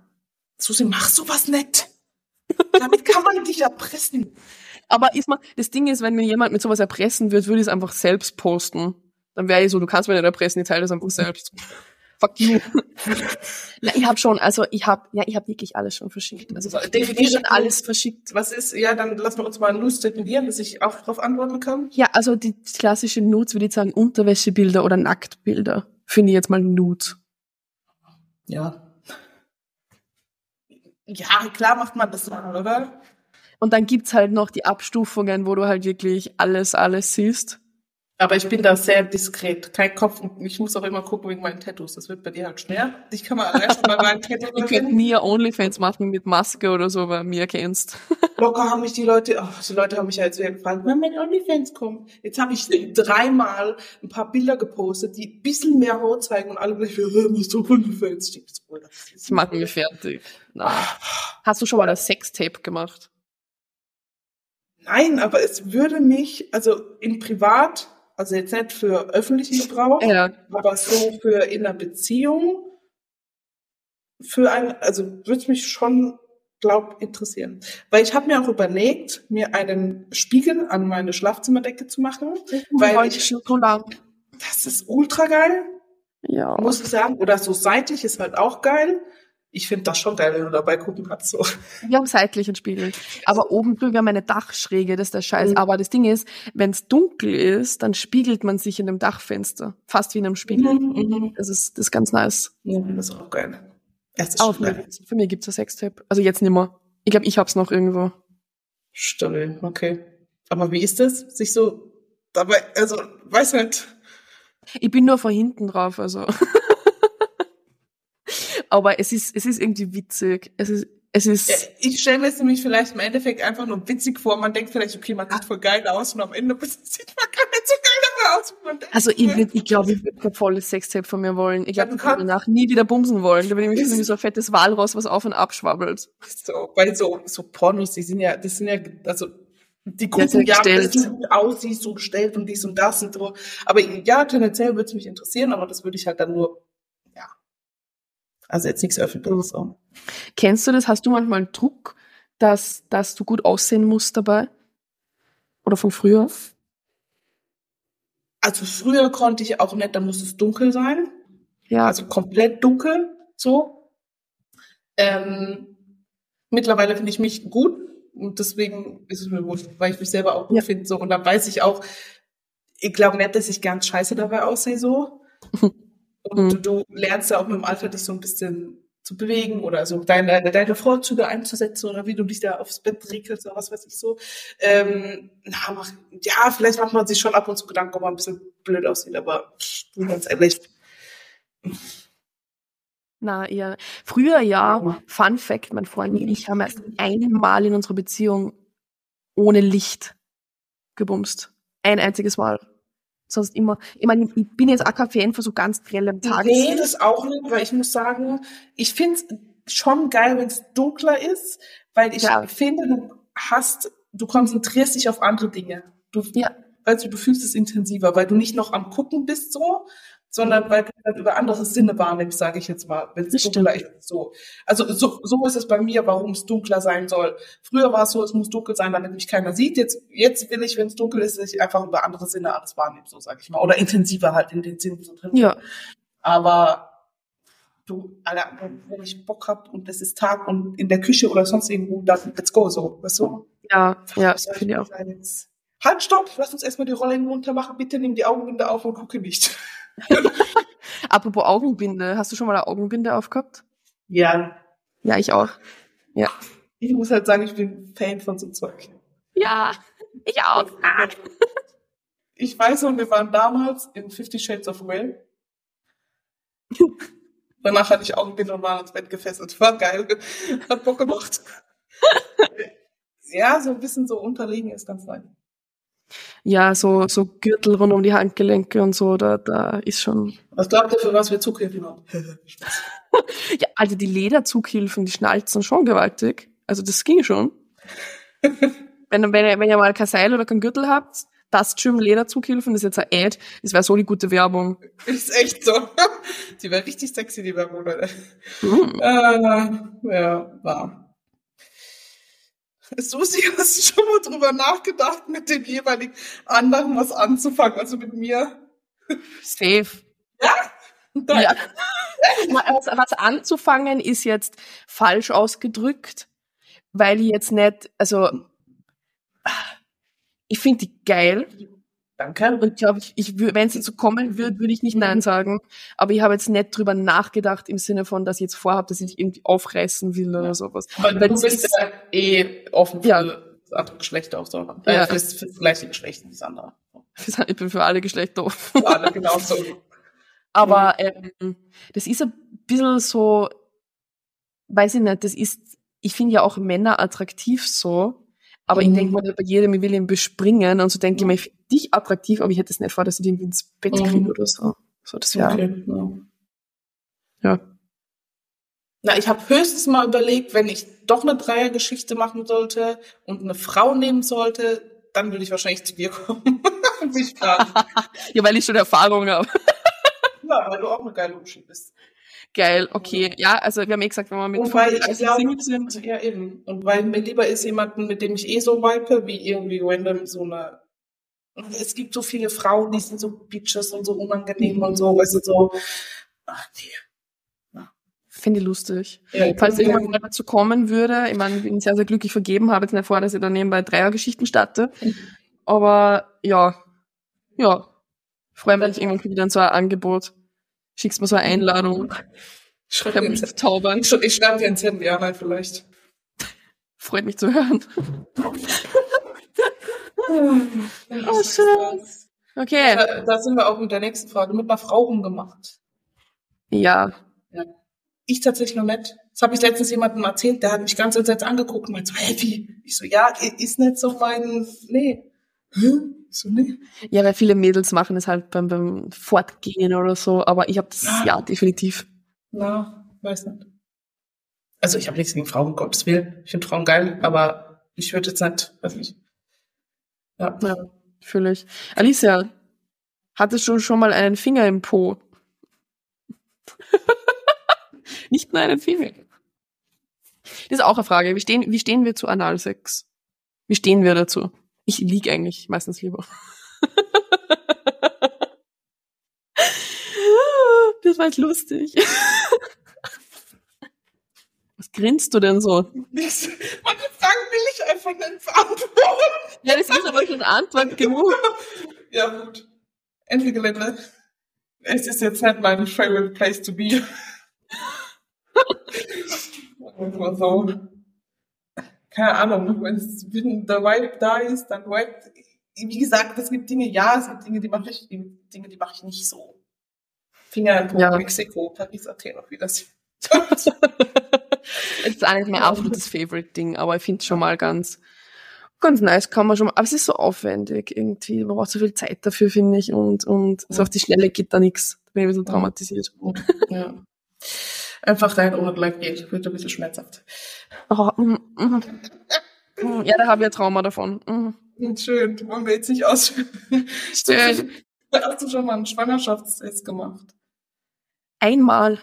Susi, mach sowas nicht. Damit kann man dich erpressen. Aber ist mal, das Ding ist, wenn mir jemand mit sowas erpressen wird, würde ich es einfach selbst posten. Dann wäre ich so, du kannst mir nicht erpressen, ich teile das einfach selbst. Fuck you. Na, ich habe schon, also ich habe, ja, ich habe wirklich alles schon verschickt. Also hab schon alles verschickt. Was ist, ja, dann lassen wir uns mal Nudes definieren, dass ich auch darauf antworten kann. Ja, also die klassische Nudes würde ich sagen Unterwäschebilder oder Nacktbilder. Finde ich jetzt mal Nudes. Ja. Ja, klar macht man das dann, oder? Und dann gibt's halt noch die Abstufungen, wo du halt wirklich alles, alles siehst. Aber ich bin da sehr diskret. Kein Kopf. Und ich muss auch immer gucken wegen meinen Tattoos. Das wird bei dir halt schwer. Ich kann mal schon bei meinen (laughs) Tattoos Ich könnte nie Onlyfans machen mit Maske oder so, weil mir kennst. (laughs) Locker haben mich die Leute, oh, die Leute haben mich ja jetzt wieder gefragt, wann mein Onlyfans kommt. Jetzt habe ich dreimal ein paar Bilder gepostet, die ein bisschen mehr Haut zeigen und alle gleich, (laughs) wieder, musst du Onlyfans? Ich so, das ist Das macht mich fertig. Nein. Hast du schon mal das Sextape gemacht? Nein, aber es würde mich, also im Privat, also jetzt nicht für öffentlichen Gebrauch, Ja. aber so für in einer Beziehung, für ein, also würde mich schon, glaub, interessieren. Weil ich habe mir auch überlegt, mir einen Spiegel an meine Schlafzimmerdecke zu machen, weil Wollte ich, schon so lang. das ist ultra geil, Ja. muss ich sagen. Oder so seitlich ist halt auch geil. Ich finde das schon geil, wenn du dabei gucken kannst. So. Wir haben seitlichen Spiegel. Aber oben drüber haben wir eine Dachschräge, das ist der Scheiß. Mhm. Aber das Ding ist, wenn es dunkel ist, dann spiegelt man sich in dem Dachfenster. Fast wie in einem Spiegel. Mhm. Das ist, das ist ganz nice. Ja, das ist auch geil. Das ist Auch geil. für mich gibt's ein Sextape. Also jetzt nicht mehr. Ich glaube, ich hab's noch irgendwo. Stabil, okay. Aber wie ist das, sich so dabei, also, weiß nicht. Ich bin nur von hinten drauf, also. (laughs) Aber es ist, es ist irgendwie witzig. Es ist, es ist, Ja, Ich stelle mir es nämlich vielleicht im Endeffekt einfach nur witzig vor. Man denkt vielleicht, okay, man sieht voll geil aus und am Ende (laughs) sieht man gar nicht so geil aus, man denkt. also ich, würd- ich glaube, ich würde kein volles Sextape von mir wollen. Ich glaube, ich würde danach nie wieder bumsen wollen. Da würde ich wie so ein fettes Walross, was auf und ab schwabbelt. So, weil so, so Pornos, die sind ja, das sind ja, also, die sehr ja, dass du aussiehst, so gestellt und dies und das und so. Aber ja, tendenziell würde es mich interessieren, aber das würde ich halt dann nur. Also jetzt nichts öffentliches. So. Kennst du das? Hast du manchmal einen Druck, dass, dass du gut aussehen musst dabei? Oder von früher? Also früher konnte ich auch nicht, da muss es dunkel sein. Ja. also komplett dunkel, so. Ähm, mittlerweile finde ich mich gut und deswegen ist es mir gut, weil ich mich selber auch gut Ja. finde, so. Und dann weiß ich auch, ich glaube nicht, dass ich ganz scheiße dabei aussehe, so. (laughs) Und Mhm. du lernst ja auch mit dem Alter, dich so ein bisschen zu bewegen oder so deine, deine Vorzüge einzusetzen oder wie du dich da aufs Bett regelst oder was weiß ich so. Ähm, na, mach, ja, vielleicht macht man sich schon ab und zu Gedanken, ob man ein bisschen blöd aussieht, aber pff, ganz ehrlich, Na, eher. Früher ja, Fun Fact, mein Freund und ich haben erst einmal in unserer Beziehung ohne Licht gebumst. Ein einziges Mal. Sonst immer. Ich meine, ich bin jetzt auch kein Fan von so ganz grellem Nee, Tageslicht. das auch nicht, weil ich muss sagen, ich finde es schon geil, wenn es dunkler ist, weil ich Ja. finde, du hast, du konzentrierst dich auf andere Dinge. Du, Ja. weißt du, du fühlst es intensiver, weil du nicht noch am Gucken bist so, sondern weil du dann über andere Sinne wahrnimmst, sage ich jetzt mal, wenn es Das dunkler ist. So. Also so, so ist es bei mir, warum es dunkler sein soll. Früher war es so, es muss dunkel sein, damit mich keiner sieht. Jetzt, jetzt will ich, wenn es dunkel ist, dass ich einfach über andere Sinne alles wahrnehme, so sage ich mal. Oder intensiver halt in den Sinnen so drin. Ja. Aber du, Alter, wenn ich Bock hab und es ist Tag und in der Küche oder sonst irgendwo, dann let's go, so, weißt du? Ja, ja, ich finde ich auch. jetzt? Halt, stopp, lass uns erstmal die Rollen runter machen, bitte nimm die Augenbinde auf und gucke nicht. (laughs) Apropos Augenbinde, hast du schon mal eine Augenbinde aufgehabt? Ja, Ja, ich auch. Ja. ich muss halt sagen, ich bin Fan von so Zeug. Ja, ich auch. (laughs) Ich weiß noch, wir waren damals in Fifty Shades of Grey. (laughs) Danach hatte ich Augenbinde und war ans Bett gefesselt. War geil. Hat Bock gemacht. ja, so ein bisschen so unterlegen ist ganz nice. Ja, so, so Gürtel rund um die Handgelenke und so, da, da ist schon. Was glaubt ihr, für was wir Zughilfen haben? (laughs) Ja, also die Lederzughilfen, die schnalzen schon gewaltig. Also das ging schon. (laughs) wenn, wenn, ihr, wenn ihr mal kein Seil oder kein Gürtel habt, das Gym Lederzughilfen, das ist jetzt ein Ad, das wäre so die gute Werbung. Ist echt so. (laughs) Die war richtig sexy, die Werbung, Leute. Mhm. Äh, ja, war. Susi, (laughs) hast du schon mal drüber nachgedacht, mit dem jeweiligen anderen was anzufangen? Also mit mir? Safe. Nein. (laughs) Ja. was, was anzufangen ist jetzt falsch ausgedrückt, weil ich jetzt nicht, also ich finde die geil, Danke. Und glaube ich, ich wenn es dazu kommen wird, würde ich nicht Nein sagen. Aber ich habe jetzt nicht drüber nachgedacht im Sinne von, dass ich jetzt vorhabe, dass ich irgendwie aufreißen will oder sowas. Aber Weil du das bist ist- ja eh offen für Ja. das andere Geschlecht auch so. Äh, Ja. fürs, fürs gleiche Geschlecht wie das andere. (laughs) Ich bin für alle Geschlechter offen. Alle genauso. Aber ähm, das ist ein bisschen so, weiß ich nicht, das ist, ich finde ja auch Männer attraktiv so, aber ich Mhm. denke mal bei jedem, ich will ihn bespringen und so denke ich mir, ich finde dich attraktiv, aber ich hätte es nicht vor, dass ich den irgendwie ins Bett Mhm. kriege oder so. So, das wäre, Okay, ja. ja. Na, ich habe höchstens mal überlegt, wenn ich doch eine Dreiergeschichte machen sollte und eine Frau nehmen sollte, dann würde ich wahrscheinlich zu dir kommen. (laughs) und dich fragen. (laughs) Ja, weil ich schon Erfahrung habe. ja, weil du auch eine geile Uschi bist. Geil, okay. Ja, also wir haben eh gesagt, wenn wir mit Und weil ich 35 glaube, sind. ja eben. Und weil mir lieber ist jemanden, mit dem ich eh so vibe, wie irgendwie random so eine. Es gibt so viele Frauen, die sind so Bitches und so unangenehm und so, weißt du, so. Ach nee. Finde ich lustig. Ja, Falls irgendwann mal dazu kommen würde, ich meine, ich bin sehr, sehr glücklich vergeben, habe jetzt nicht vor, dass ich dann nebenbei Dreiergeschichten starte. Aber ja, ja. Freue mich, irgendwann kriege ich dann so ein Angebot. Schickst mir so eine Einladung. schreibe mich dir zaubern. ich, ich schreib dir ins Handy, ja, halt vielleicht. Freut mich zu hören. (laughs) Oh, schön. Okay. Da, da sind wir auch mit der nächsten Frage. Mit einer Frau rumgemacht. Ja. Ich tatsächlich noch nicht. Das habe ich letztens jemandem erzählt, der hat mich ganz entsetzt angeguckt und meinte so, hä, wie? Ich so, ja, ist nicht so mein, nee. Ich so, nee. Ja, weil viele Mädels machen es halt beim, beim Fortgehen oder so, aber ich habe das Ah. ja definitiv. Na, weiß nicht. Also ich habe nichts gegen Frauen, um Gottes Willen. Ich finde Frauen geil, aber ich würde jetzt nicht, weiß nicht. Ja. Ja, fühle ich. Alicia, hattest du schon mal einen Finger im Po? (laughs) Nicht nur einen Finger. Das ist auch eine Frage. Wie stehen, wie stehen wir zu Analsex? Wie stehen wir dazu? Ich lieg eigentlich meistens lieber. (laughs) Das war jetzt lustig. (laughs) Grinst du denn so? Manche Fragen will ich einfach nicht beantworten. Ja, das ist aber schon Antwort genug. Ja, gut. Endgelände. Es ist jetzt nicht mein favorite place to be. Mal so. Keine Ahnung, wenn der Vibe da ist, dann Vibe. Wie gesagt, es gibt Dinge, ja, es gibt Dinge, die mache ich, Dinge, die mache ich nicht so. Finger in Ja. Mexiko, Paris, Athen, wie das. (laughs) (laughs) Das ist auch nicht mein absolutes Favorite-Ding, aber ich finde es schon mal ganz, ganz nice, kann man schon mal, aber es ist so aufwendig irgendwie, man braucht so viel Zeit dafür, finde ich, und, und so auf die Schnelle geht da nichts. Da bin ich ein bisschen traumatisiert. ja. Einfach rein ohne gleich geht. Wird ein bisschen schmerzhaft. Oh, mm, mm. Ja, da habe ich ein Trauma davon. Mm. Hm, Schön, wollen wir jetzt nicht ausführen. (laughs) Schön. Hast du schon mal einen Schwangerschaftstest gemacht? Einmal,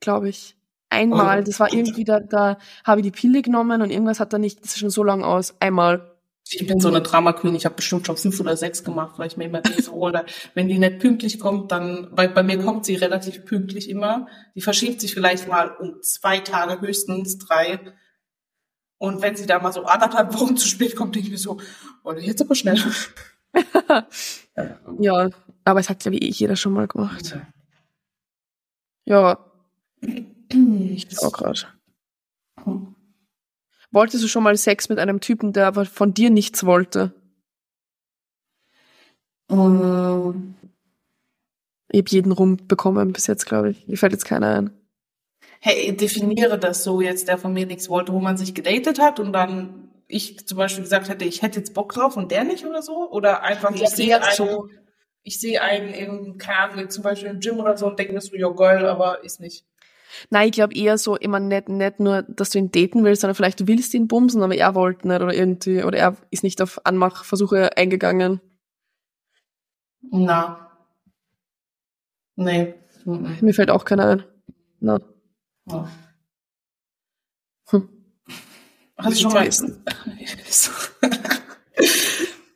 glaube ich. Einmal. Oh. Das war irgendwie, da, da habe ich die Pille genommen und irgendwas hat da nicht, das ist schon so lang aus. Einmal. Ich bin so eine Drama Queen. Ich habe bestimmt schon fünf oder sechs gemacht, weil ich mir immer denke, so, oder wenn die nicht pünktlich kommt, dann, weil bei mir kommt sie relativ pünktlich immer. Die verschiebt sich vielleicht mal um zwei Tage, höchstens drei. Und wenn sie da mal so anderthalb Wochen zu spät kommt, denke ich mir so, oh, jetzt aber schnell. (laughs) Ja, aber es hat, glaube ich, eh jeder schon mal gemacht. Ja, ich auch gerade. Wolltest du schon mal Sex mit einem Typen, der aber von dir nichts wollte? Ähm, Ich habe jeden rumbekommen bis jetzt, glaube ich. Mir fällt jetzt keiner ein. hey, definiere das so jetzt, der von mir nichts wollte, wo man sich gedatet hat und dann ich zum Beispiel gesagt hätte, ich hätte jetzt Bock drauf und der nicht oder so? Oder einfach, ich Ja, sehe einen, so. ich sehe einen im Kern, zum Beispiel im Gym oder so und denke mir so, ja geil, aber ist nicht. Nein, ich glaube eher so, immer nicht, nicht nur, dass du ihn daten willst, sondern vielleicht du willst ihn bumsen, aber er wollte nicht oder irgendwie, oder er ist nicht auf Anmachversuche eingegangen. Na. Nee. Mhm. Mir fällt auch keiner ein. Na. Ja. Hm. Hast du schon mal, (laughs)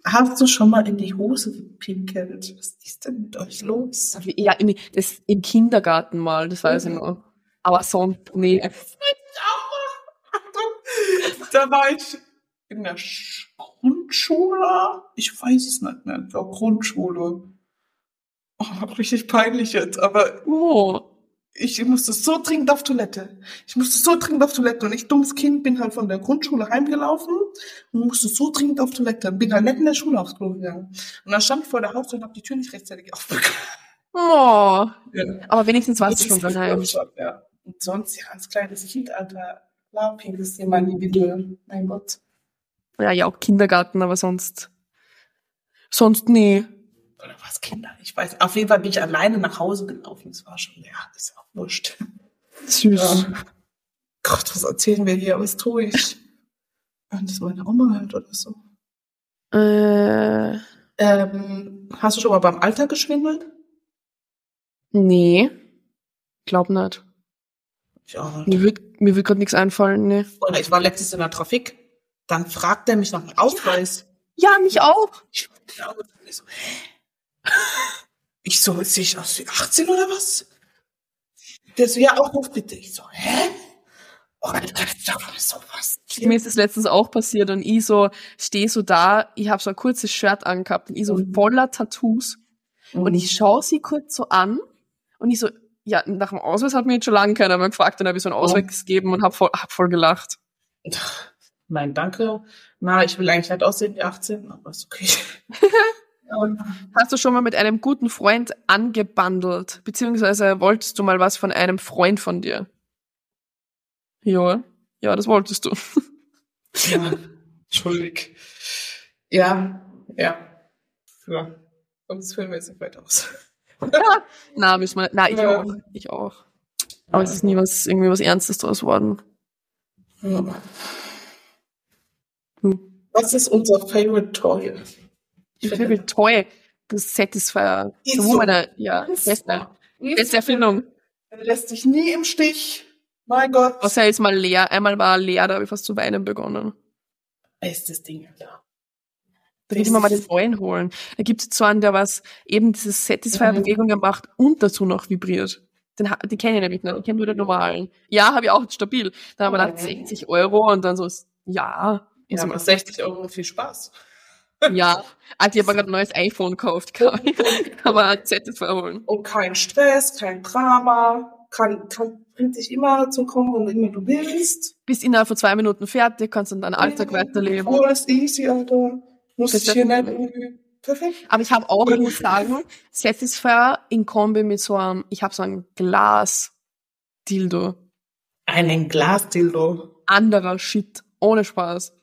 hast du schon mal in die Hose gepinkelt? Was ist denn mit euch los? Ja, im, das, im Kindergarten mal, das weiß ich noch. Aber sonst, nee. Da war ich in der Schule Grundschule? Ich weiß es nicht mehr. Ja, Grundschule. Oh, richtig peinlich jetzt, aber Oh. ich musste so dringend auf Toilette. Ich musste so dringend auf Toilette. Und ich, dummes Kind, bin halt von der Grundschule heimgelaufen und musste so dringend auf Toilette. Bin halt nicht in der Schule aufs Klo gegangen. Und dann stand ich vor der Haustür und habe die Tür nicht rechtzeitig aufbekommen. Oh. Ja. Aber wenigstens warst du Das schon daheim. ja. Und sonst, ja, als kleines Kind, Alter. Klar, pinkst dir mal in die Windel. Mein Gott. Ja, ja, auch Kindergarten, aber sonst. Sonst nie. Oder was, Kinder? Ich weiß. Auf jeden Fall bin ich alleine nach Hause gelaufen. Das war schon, ja, das ist auch wurscht. Süß. Ja. Gott, was erzählen wir hier? Was tue ich? Wenn das meine Oma hört oder so. Äh, Ähm, hast du schon mal beim Alter geschwindelt? nee. Glaub nicht. Ja. Mir wird, mir wird gerade nichts einfallen, nee. Oder ich war letztens in der Trafik. Dann fragt er mich nach dem Ausweis. Ja, mich auch. Ich, ich so, ich so, sehe ich aus wie 18 oder was? Der so, ja, Aufruf bitte. Ich so, hä? Oh, Alter, sag mal sowas. Mir ist das letztens auch passiert und ich so, stehe so da, ich habe so ein kurzes Shirt angehabt und ich so Mhm. voller Tattoos und ich schaue sie kurz so an und ich so, ja, nach dem Ausweis hat mir jetzt schon lange keiner mehr gefragt, dann habe ich so einen Ausweis gegeben und habe voll, hab voll gelacht. (laughs) Nein, danke. Na, ich will eigentlich nicht aussehen wie 18, aber ist okay. (laughs) Hast du schon mal mit einem guten Freund angebandelt, beziehungsweise wolltest du mal was von einem Freund von dir? Ja, ja, das wolltest du. (laughs) ja, entschuldig. Ja, ja. Ja. Und das führen wir jetzt nicht weiter aus. (laughs) Na, müssen wir, na, ich Ja. auch, ich auch. Aber es ist nie was, irgendwie was Ernstes draus worden. Ja. Hm. Was ist unser Favorite Toy? Finde toll. Das Satisfier. Ist So, meine, ja, beste, beste Erfindung. Er lässt dich nie im Stich. Mein Gott. Außer jetzt mal leer. Einmal war er leer, da habe ich fast zu weinen begonnen. Bestes Ding, Alter. Da will ich mir mal den neuen holen. Da gibt es so einen, der was eben diese Satisfier-Bewegungen macht und dazu noch vibriert. Den, die kenne ich nämlich nicht. Ich kenne nur den normalen. Ja, habe ich auch stabil. Dann haben wir gedacht, 60 Euro und dann so, ja. Ja, aber 60 Euro viel Spaß. (laughs) ja. Alter, ich habe mir gerade ein neues iPhone gekauft. Kann, (laughs) kann man Satisfier holen. Und kein Stress, kein Drama. Kann, kann, bringt dich immer zum Kommen, wann immer du willst. Bist innerhalb von zwei Minuten fertig, kannst dann deinen Alltag weiterleben. Oh, das ist easy, Alter. Muss ich hier nicht irgendwie. Perfekt. Aber ich habe auch, ich muss (laughs) sagen, Satisfier in Kombi mit so einem, ich habe so ein Glas-Dildo. Einen Glasdildo. Anderer Shit. Ohne Spaß.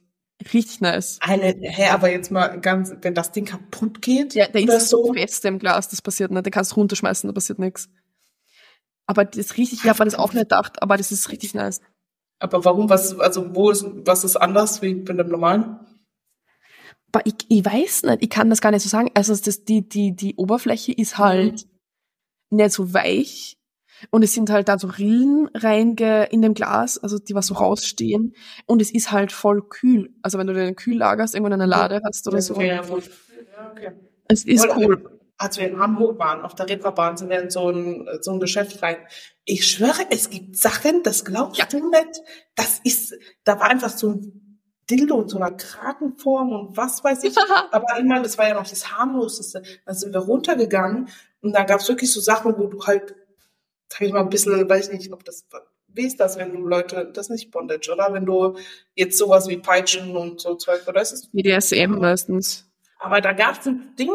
Richtig nice. Eine, hä, aber jetzt mal ganz, wenn das Ding kaputt geht. Ja, der ist so fest im Glas, das passiert nicht. Den kannst du runterschmeißen, da passiert nichts. Aber das ist richtig, ich habe das auch nicht gedacht, aber das ist richtig nice. Aber warum, was, also, wo ist, was ist anders wie bei dem normalen? Ich, ich weiß nicht, ich kann das gar nicht so sagen. Also das, die, die, die Oberfläche ist halt nicht so weich. Und es sind halt da so Rillen reinge in dem Glas, also die was so rausstehen. Und es ist halt voll kühl. Also wenn du den kühl lagerst, irgendwo in einer Lade hast oder so. Ja, okay. Es ist Oder- cool. Als wir in Hamburg waren, auf der Reeperbahn, sind wir in so ein, so ein Geschäft rein. Ich schwöre, es gibt Sachen, das glaubst Ja. du nicht. Das ist, da war einfach so ein Dildo in so einer Krakenform und was weiß ich. (laughs) Aber ich meine, das war ja noch das harmloseste. Dann sind wir runtergegangen und da gab es wirklich so Sachen, wo du halt, sag ich mal, ein bisschen, weiß ich nicht, ob das, wie ist das, wenn du Leute, das ist nicht Bondage, oder? Wenn du jetzt sowas wie Peitschen und so Zeug, oder ist es BDSM meistens. aber da gab es ein Ding,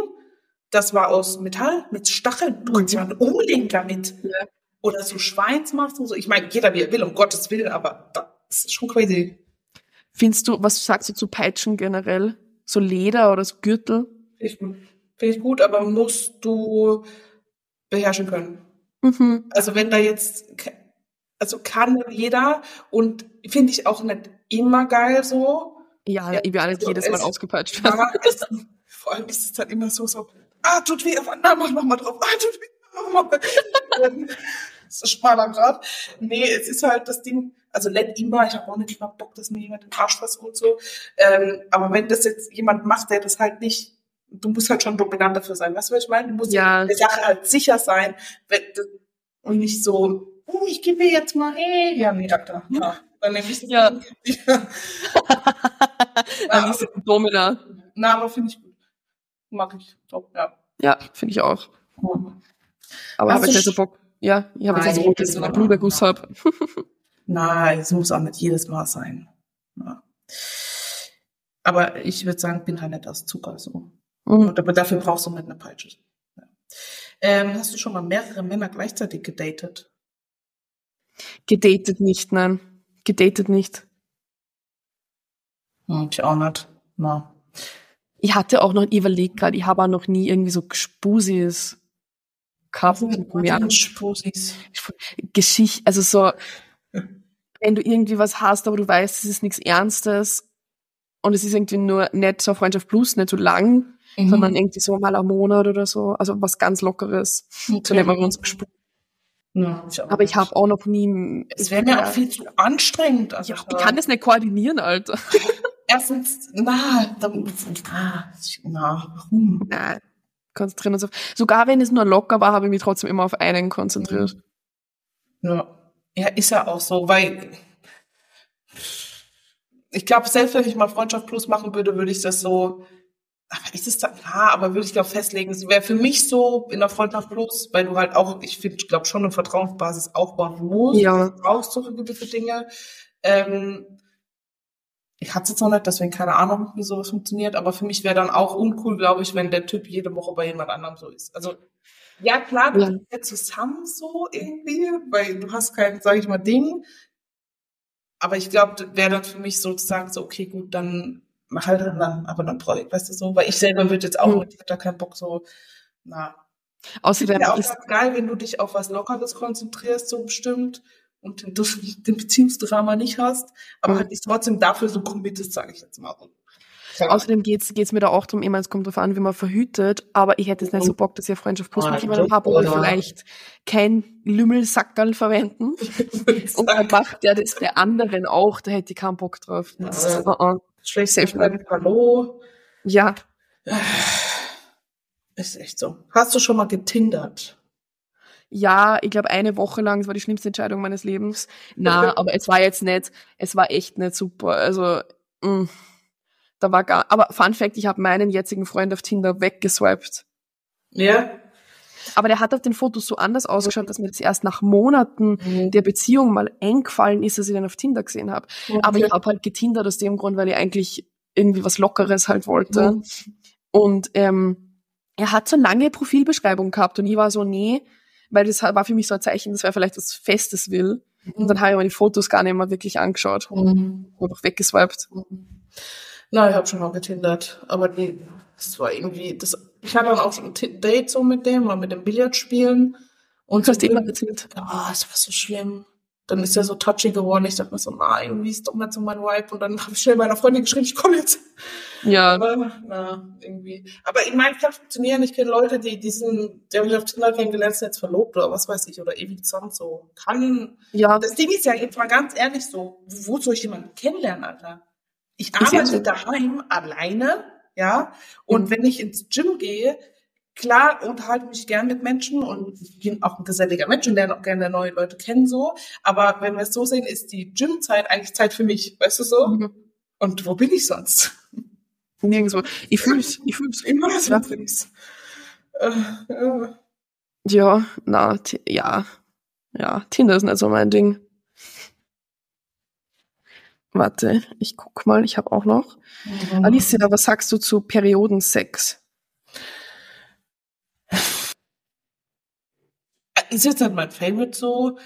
das war aus Metall mit Stacheln. Du kannst jemanden umlegen damit. Ja. Oder so Schweinsmacht und so. Ich meine, jeder wie er will, um Gottes Willen, aber das ist schon crazy. Findest du, was sagst du zu Peitschen generell? So Leder oder so Gürtel? Finde ich, gut. Aber musst du beherrschen können. Mhm. Also wenn da jetzt, also kann jeder und finde ich auch nicht immer geil so. Ja, Ja, ich will auch nicht so jedes Mal ausgepeitscht werden. Es, vor allem ist es dann immer so, so, ah, tut weh, aber na, mach noch mal drauf, ah, tut weh, mach mal. (laughs) das ist ein schmaler Grad. Nee, es ist halt das Ding, also nicht immer, ich habe auch nicht immer Bock, dass mir jemand den Arsch versucht und so. Ähm, aber wenn das jetzt jemand macht, der das halt nicht, du musst halt schon dominant dafür sein, weißt du, was ich meine? Du musst Ja. der Sache halt sicher sein wenn, und nicht so, oh, ich gebe jetzt mal, hey, ja, nee, Alter, ja, dann nehme ich das Ja. Ding. Alice Domina. Na, aber finde ich gut. Mag ich. Top, ja. Ja, finde ich auch. Aber habe jetzt nicht so Bock. Ja, ich habe jetzt so Bock, das dass ich ist einen normal. Blueberguss hab. (laughs) Nein, es muss auch nicht jedes Mal sein. Ja. Aber ich würde sagen, bin halt nicht aus Zucker so. Mhm. Und aber dafür brauchst du nicht eine Peitsche. Ja. Ähm, hast du schon mal mehrere Männer gleichzeitig gedatet? Gedatet nicht, nein. Gedatet nicht. Hm, ich auch nicht. Na. Ich hatte auch noch, ich überlegt gerade, ich habe auch noch nie irgendwie so Gespusis gehabt. Geschichte, also so, wenn du irgendwie was hast, aber du weißt, es ist nichts Ernstes und es ist irgendwie nur nicht so Freundschaft plus, nicht so lang, Mhm. sondern irgendwie so mal ein Monat oder so, also was ganz Lockeres. So nennen wir uns gesprochen. Ja, ich Aber ich habe auch noch nie. Es wäre mir auch viel zu anstrengend. Also, Ja, ich kann das nicht koordinieren, Alter. (laughs) erstens, na, dann, na, na, warum? Nein. Konzentrieren uns auf. Sogar wenn es nur locker war, habe ich mich trotzdem immer auf einen konzentriert. Ja. Ja, ist ja auch so, weil ich glaube, selbst wenn ich mal Freundschaft plus machen würde, würde ich das so, aber ist es dann, ja, aber würde ich glaube festlegen, es wäre für mich so in der Freundschaft plus, weil du halt auch, ich finde, ich glaube schon eine Vertrauensbasis aufbauen musst. Ja. Du brauchst so für gewisse Dinge. Ähm, ich hatte es jetzt noch nicht, deswegen keine Ahnung, wie sowas funktioniert, aber für mich wäre dann auch uncool, glaube ich, wenn der Typ jede Woche bei jemand anderem so ist. Also, ja, klar, du Ja. ja zusammen so irgendwie, weil du hast kein, sage ich mal, Ding. Aber ich glaube, wäre dann für mich sozusagen so, okay, gut, dann mach halt dann, aber dann ich, weißt du so, weil ich selber würde jetzt auch, Mhm. ich hätte da keinen Bock so, na. Außerdem Wäre auch ist, geil, wenn du dich auf was Lockeres konzentrierst, so bestimmt, und den, den Beziehungsdrama nicht hast, aber Mhm. halt dich trotzdem dafür so committest, sage ich jetzt mal. Außerdem geht's, geht's mir da auch immer, es kommt drauf an, wie man verhütet, aber ich hätte jetzt nicht so Bock, dass ich eine Freundschaft plus Ah, mit jemandem habe, wo ich oder- vielleicht kein Lümmelsackerl verwenden. (laughs) Und dann macht der das der anderen auch, da hätte ich keinen Bock drauf. Das ist, uh -uh. Schlecht Hallo. Ja, (sighs) Ist echt so. Hast du schon mal getindert? ja, ich glaube eine Woche lang, das war die schlimmste Entscheidung meines Lebens. Na, (laughs) aber es war jetzt nicht, es war echt nicht super. Also, mh, da war gar, aber Fun Fact, ich habe meinen jetzigen Freund auf Tinder weggeswiped. Ja. Aber der hat auf den Fotos so anders ausgeschaut, dass mir das erst nach Monaten der Beziehung mal eingefallen ist, dass ich den auf Tinder gesehen habe. Aber ich habe halt getindert aus dem Grund, weil ich eigentlich irgendwie was Lockeres halt wollte. Mhm. Und ähm, er hat so lange Profilbeschreibung gehabt und ich war so, nee, weil das war für mich so ein Zeichen, dass er vielleicht was Festes will. Und dann habe ich mir die Fotos gar nicht mehr wirklich angeschaut. Mhm. Einfach weggeswiped. Na, ich habe schon mal getindert, aber nee, das war irgendwie, das, ich hatte dann auch so ein Date so mit dem, mal mit dem Billard spielen. Und Du hast immer erzählt. ah, es war so schlimm. Dann ist er so touchy geworden. Ich dachte mir so, na, irgendwie ist doch nicht so mein Vibe. Und dann habe ich schnell meiner Freundin geschrieben, ich komme jetzt. Ja, Aber, na, irgendwie. Aber ich meine, kann funktionieren. Ich kenne Leute, die diesen, die habe ich auf Tinder kennengelernt, sind jetzt verlobt oder was weiß ich, oder ewig zusammen so. Kann. ja, Das Ding ist ja jetzt mal ganz ehrlich so, wo soll ich jemanden kennenlernen, Alter? Ich arbeite daheim alleine, ja, und Mhm. wenn ich ins Gym gehe, klar unterhalte mich gern mit Menschen und ich bin auch ein geselliger Mensch und lerne auch gerne neue Leute kennen so, aber wenn wir es so sehen, ist die Gymzeit eigentlich Zeit für mich, weißt du so? Mhm. Und wo bin ich sonst? nirgendwo. Ich fühl's, ich fühl's. Immer Ja. ich's. Äh, äh. Ja, na, ja. Ja, Tinder ist nicht so mein Ding. Warte, ich guck mal, ich habe auch noch. Alicia, was sagst du zu Periodensex? Ist jetzt nicht mein Favorite so,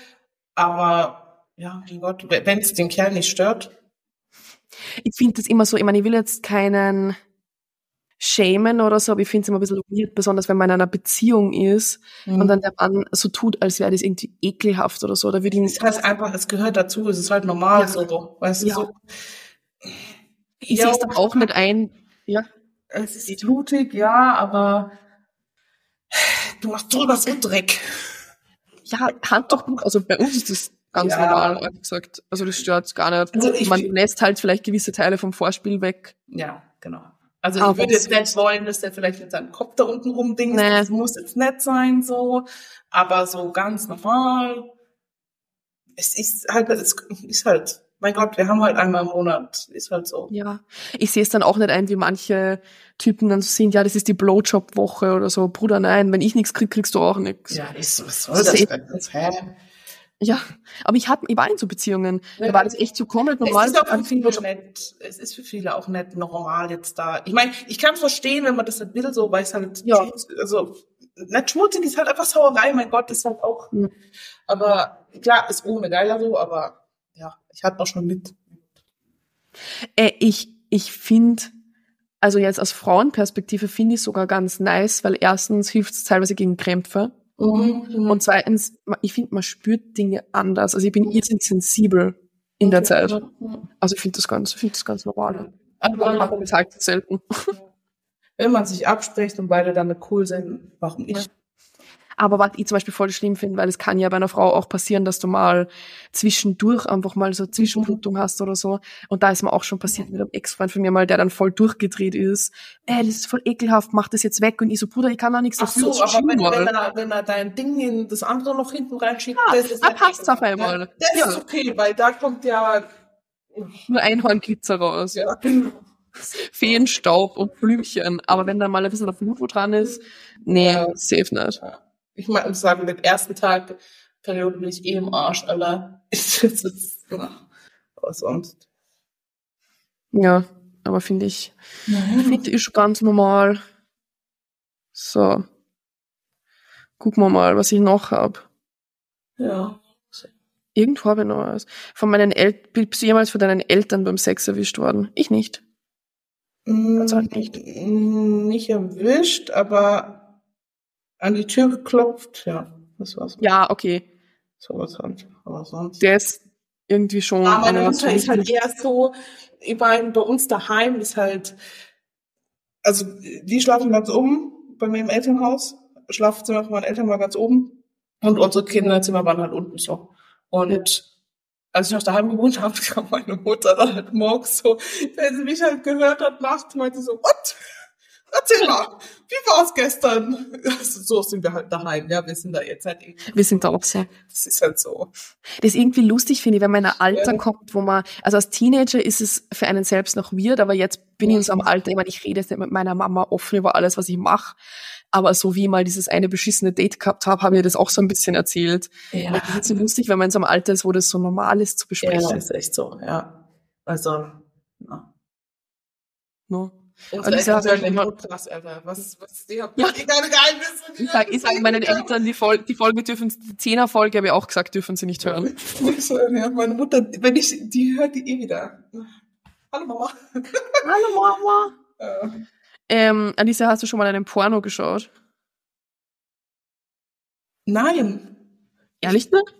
aber ja, mein Gott, wenn es den Kerl nicht stört. Ich finde das immer so, ich meine, ich will jetzt keinen schämen oder so, aber ich finde es immer ein bisschen weird, besonders wenn man in einer Beziehung ist und dann der Mann so tut, als wäre das irgendwie ekelhaft oder so. Da würde ich Es ist halt einfach, es gehört dazu, es ist halt normal Ja. so, weißt du, Ja. so. ich Ja, sehe es dann auch nicht ein. Ja. Es ist blutig, ja, aber du machst drüber so Dreck. Ja, Handtuch, also bei uns ist das ganz Ja. normal, ehrlich gesagt. Also das stört gar nicht. Also Man lässt halt vielleicht gewisse Teile vom Vorspiel weg. Ja, genau. Also ich würde es- jetzt nicht wollen, dass der vielleicht mit seinem Kopf da unten rumdingt. Nee. Das muss jetzt nett sein, so. Aber so ganz normal. Es ist halt, es ist halt mein Gott, wir haben halt einmal im Monat. Ist halt so. Ja. Ich sehe es dann auch nicht ein, wie manche Typen dann so sind, ja, das ist die Blowjob-Woche oder so. Bruder, nein, wenn ich nichts krieg, kriegst du auch nichts. Ja, ist, was soll das? das hä? Ja, aber ich hatte, ich war in so Beziehungen. Ja, da war das echt so komplett normal. Es ist auch für viele nett. Es ist für viele auch nicht normal jetzt da. Ich meine, ich kann verstehen, wenn man das nicht will, so, weil es halt, Ja. also, nicht schmutzig ist halt einfach Sauerei, mein Gott, ist halt auch, Mhm. aber klar, ist ohne geiler so, aber ja, ich hatte auch schon mit. Äh, ich ich finde, also jetzt aus Frauenperspektive finde ich sogar ganz nice, weil erstens hilft es teilweise gegen Krämpfe Mhm. und zweitens, ich finde, man spürt Dinge anders. Also ich bin irrsinnig sensibel in der Zeit. Also ich finde das ganz, finde das ganz normal. Aber Aber das halt selten. wenn man sich abspricht und beide damit cool sind, warum nicht? Aber was ich zum Beispiel voll schlimm finde, weil es kann ja bei einer Frau auch passieren, dass du mal zwischendurch einfach mal so Zwischenblutung hast oder so. Und da ist mir auch schon passiert mit einem Ex-Freund von mir mal, der dann voll durchgedreht ist. Ey, das ist voll ekelhaft, mach das jetzt weg. Und ich so, Bruder, ich kann da nichts Ach dafür. so, das ist aber wenn, wenn, er, wenn er dein Ding in das andere noch hinten reinschiebt, Ja, das ist da okay. auf einmal. Ja, das Ja. ist okay, weil da kommt ja, Nur Einhornglitzer raus. ja Feenstaub und Blümchen. Aber wenn da mal ein bisschen auf Blut wo dran ist, nee, Ja. safe nicht. Ich muss sagen, den ersten Tag Periode bin ich eh im Arsch, Alter. (laughs) Ich, ist, aber sonst. Ja, aber finde ich, finde ich ganz normal. So. Gucken wir mal, was ich noch hab. Ja. Irgendwo habe ich noch was. Von meinen Eltern, bist du jemals von deinen Eltern beim Sex erwischt worden? Ich nicht. Ganz halt nicht. Mm, Nicht erwischt, aber an die Tür geklopft, ja. Das war's. Ja, okay. Sowas halt. Aber sonst. Der ist irgendwie schon. Aber meine Mutter so- ist halt eher so, ich meine, bei uns daheim ist halt, also die schlafen ganz oben bei mir im Elternhaus. Schlafzimmer von meinen Eltern war ganz oben. Und unsere Kinderzimmer waren halt unten so. Und als ich noch daheim gewohnt habe, (laughs) kam meine Mutter dann halt morgens so, wenn sie mich halt gehört hat, nachts, meinte sie so, what? Erzähl mal, wie war's gestern? Also, so sind wir halt daheim, ja, wir sind da jetzt halt irgendwie, Wir sind da auch so. das ist halt so. Das ist irgendwie lustig, finde ich, wenn man in ein Alter Ja. kommt, wo man, also als Teenager ist es für einen selbst noch weird, aber jetzt bin ich in so einem Alter, ich meine, ich rede jetzt nicht mit meiner Mama offen über alles, was ich mache, aber so wie ich mal dieses eine beschissene Date gehabt habe, habe ich das auch so ein bisschen erzählt. Ja. Und Das ist so lustig, wenn man in so einem Alter ist, wo das so normal ist zu Ja, besprechen. ist echt so, ja. Also, ja. Ne? Unsere Alicia Eltern sagen immer, krass, Alter, was, was, die haben Ja. Geheimnisse. Ich sage sag meinen Eltern, die, Fol die Folge dürfen, die Zehner-Folge habe ich auch gesagt, dürfen sie nicht hören. Ja, meine Mutter, wenn ich, die hört die eh wieder. Hallo Mama. Hallo Mama. (laughs) Ja. Ähm, Alicia, hast du schon mal einen Porno geschaut? Nein. Ehrlich nicht?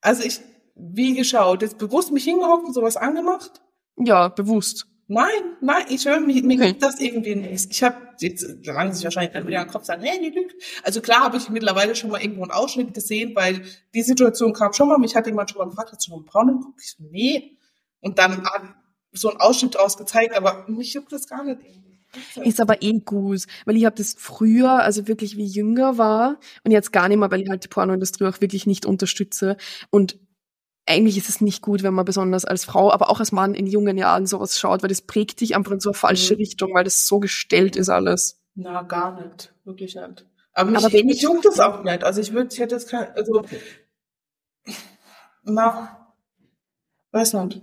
Also ich, wie geschaut, jetzt bewusst mich hingehockt und sowas angemacht? Ja, bewusst. Nein, nein, ich höre mich, mir Okay. gibt das irgendwie nicht. Ich habe jetzt, lange sich wahrscheinlich dann wieder im Kopf sagen, hey, die lügt. Also klar habe ich mittlerweile schon mal irgendwo einen Ausschnitt gesehen, weil die Situation kam schon mal, mich hat jemand schon mal gefragt, hast du noch einen Braun geguckt? Ich so, nee. Und dann so einen Ausschnitt draus gezeigt, aber mich juckt das gar nicht. Ist aber eh gut, weil ich habe das früher, also wirklich wie jünger war und jetzt gar nicht mehr, weil ich halt die Pornoindustrie auch wirklich nicht unterstütze. Und eigentlich ist es nicht gut, wenn man besonders als Frau, aber auch als Mann in jungen Jahren sowas schaut, weil das prägt dich einfach in so eine falsche Mhm. Richtung, weil das so gestellt ist alles. Na, gar nicht. Wirklich nicht. Aber mich, Aber wenn ich- juckt das auch nicht. Also ich würde, ich hätte jetzt kein, also, na, weiß nicht.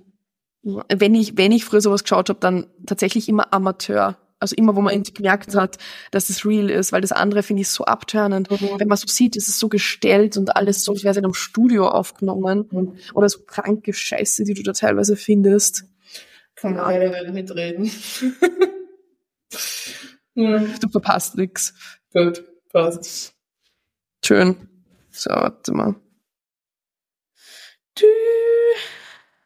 Wenn ich, wenn ich früher sowas geschaut habe, dann tatsächlich immer Amateur. Also immer, wo man irgendwie gemerkt hat, dass es real ist, weil das andere finde ich so abtörnend. Wenn man so sieht, ist es so gestellt und alles so, als wäre es in einem Studio aufgenommen. Mhm. Oder so kranke Scheiße, die du da teilweise findest. Kann man beide mitreden. (laughs) Du verpasst nix. gut, passt. Schön. So, warte mal. Tü.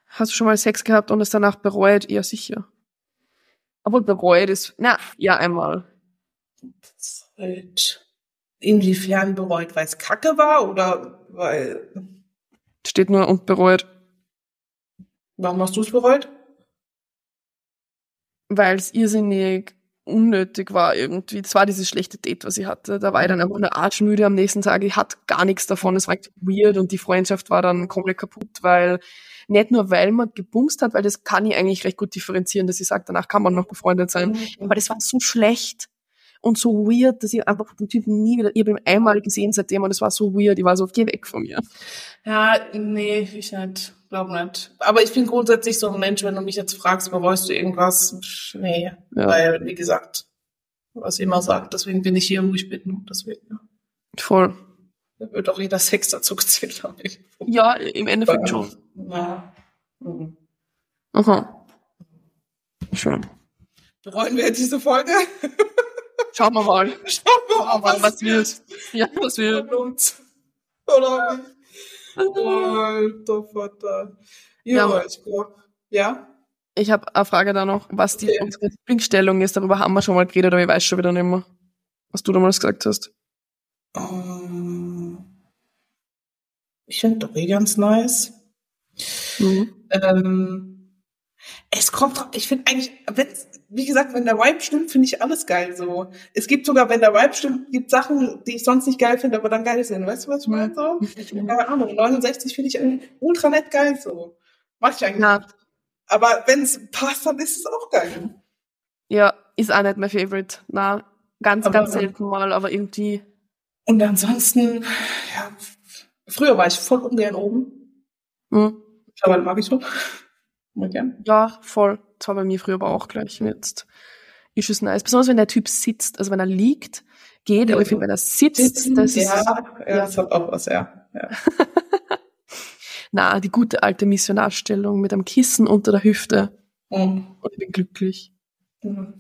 Hast du schon mal Sex gehabt und es danach bereut? Ja, sicher. Obwohl bereut ist, na, ja, einmal. Halt. Inwiefern bereut, weil es kacke war oder weil, Steht nur und bereut, warum hast du es bereut? weil es irrsinnig unnötig war irgendwie. Das war dieses schlechte Date, was ich hatte. Da war ich dann einfach eine arschmüde am nächsten Tag. Ich hatte gar nichts davon. Es war echt weird und die Freundschaft war dann komplett kaputt, weil nicht nur, weil man gebumst hat, weil das kann ich eigentlich recht gut differenzieren, dass ich sage, danach kann man noch befreundet sein. Mhm. Aber das war so schlecht und so weird, dass ich einfach den Typen nie wieder, ich habe ihn einmal gesehen seitdem und es war so weird. Ich war so, geh weg von mir. Ja, nee, ich nicht. Glaub nicht. Aber ich bin grundsätzlich so ein Mensch, wenn du mich jetzt fragst, bereust du irgendwas? Nee. Ja. Weil, wie gesagt, was ich immer sagt, deswegen bin ich hier, wo ich bin. Deswegen, ja. Voll. Da wird auch jeder Sex dazu gezählt haben. Ja, im Endeffekt schon. Ja. Mhm. Aha. Schön. Bereuen wir diese Folge? Schauen wir mal. (laughs) Schauen wir mal, was, wird. Ja, was wird. Oder Alter Vater. Ja, ja. ich glaube. Ja? Ich habe eine Frage da noch, was die okay. unsere Lieblingsstellung ist. Darüber haben wir schon mal geredet, aber ich weiß schon wieder nicht mehr, was du damals gesagt hast. Um, ich finde Dori ganz nice. Mhm. Ähm, es kommt drauf, ich finde eigentlich, wenn's, wie gesagt, wenn der Vibe stimmt, finde ich alles geil so. Es gibt sogar, wenn der Vibe stimmt, gibt Sachen, die ich sonst nicht geil finde, aber dann geil sind. Weißt du, was ich meine? So? Keine Ahnung, 69 finde ich ultra nett geil so. Mach ich eigentlich. Ja. Aber wenn es passt, dann ist es auch geil. Ja, ist auch nicht mein Favorite. Na, ganz, aber, ganz selten mal, aber irgendwie. Und ansonsten, ja, früher war ich voll ungern oben. Mhm. Aber mag ich schon. (laughs) Gern. Ja, voll. Das war bei mir früher aber auch gleich. Jetzt ist es nice. Besonders wenn der Typ sitzt. Also wenn er liegt, geht, aber ich finde, wenn er sitzt, das ja, ist. Ja, ja, das hat auch was, ja. ja. (laughs) Na, die gute alte Missionarstellung mit einem Kissen unter der Hüfte. Mhm. Und ich bin glücklich. Mhm.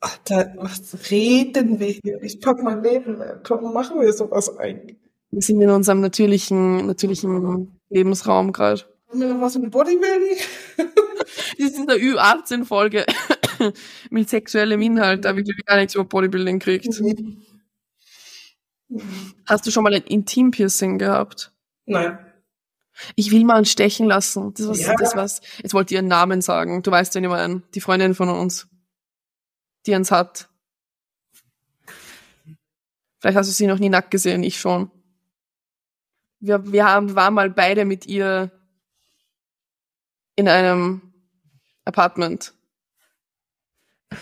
Alter, was reden wir hier? Ich pack mein Leben. Komm, machen wir sowas eigentlich. Wir sind in unserem natürlichen, natürlichen Lebensraum gerade. Haben wir noch was mit Bodybuilding? (laughs) das ist eine Ü18-Folge (coughs) mit sexuellem Inhalt, da habe ich glaube ich gar nichts über Bodybuilding gekriegt. Mhm. Hast du schon mal ein Intim-Piercing gehabt? Nein. Ich will mal einen stechen lassen. Das was, ja. das was. Jetzt wollte ich ihren Namen sagen. Du weißt ja nicht mehr, die Freundin von uns, die uns hat. Vielleicht hast du sie noch nie nackt gesehen, ich schon. Wir, wir haben, waren mal beide mit ihr in einem Apartment.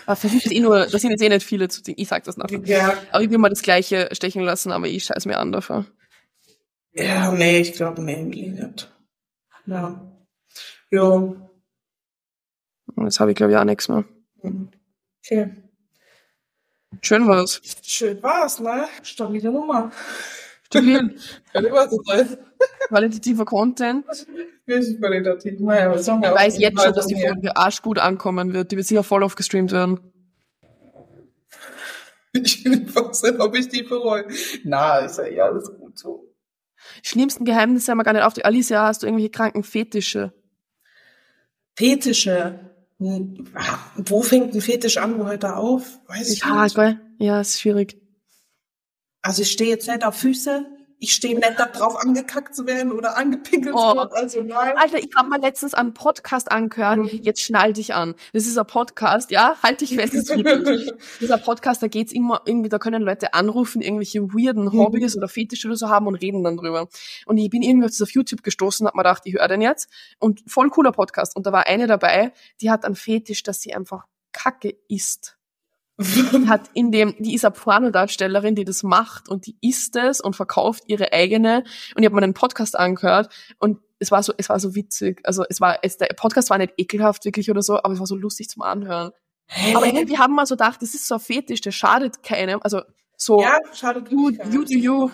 Das, eh nur, das sind jetzt eh nicht viele zu ziehen. Ich sag das nachher. Ja. Aber ich will mal das Gleiche stechen lassen, aber ich scheiß mir an dafür. Ja, nee, ich glaube, nee, nicht. Ja. Jo. Jetzt habe ich, glaube ich, auch nichts mehr. Okay. Schön war's. Schön war's, ne? Stabile Nummer. Stabil. (laughs) Kann immer so sein. Qualitativer Content. Wirklich qualitativ. Naja, ich weiß jetzt schon, dass die Folge arschgut ankommen wird. Die wird sicher voll aufgestreamt werden. (laughs) Ich will nicht ob ich die bereue. Na, ist ja eh alles gut so. Schlimmsten Geheimnisse haben wir gar nicht auf. Alicia, hast du irgendwelche kranken Fetische? Fetische? Hm, wo fängt ein Fetisch an? Wo hört er auf? Weiß ich ja, nicht. Ja, ist schwierig. Also ich stehe jetzt nicht auf Füße, ich stehe nicht darauf angekackt zu werden oder angepinkelt oh. zu werden. Also nein. Alter, ich habe mal letztens einen Podcast angehört. Mhm. Jetzt schnall dich an. Das ist ein Podcast, ja? Halt dich fest. Das (laughs) ist Dieser Podcast, da geht's immer irgendwie, da können Leute anrufen, irgendwelche weirden mhm. Hobbys oder Fetische oder so haben und reden dann drüber. Und ich bin irgendwie auf YouTube gestoßen, hab mir gedacht, ich höre den jetzt. Und voll cooler Podcast. Und da war eine dabei, die hat einen Fetisch, dass sie einfach Kacke isst (laughs) hat in dem, die ist eine Pornodarstellerin, die das macht und die isst es und verkauft ihre eigene. Und ich habe mir einen Podcast angehört und es war so, es war so witzig. Also es war, es, der Podcast war nicht ekelhaft wirklich oder so, aber es war so lustig zum Anhören. Hä? Aber irgendwie haben wir so gedacht, das ist so ein Fetisch, der schadet keinem. Also so, ja, schadet you, you do you.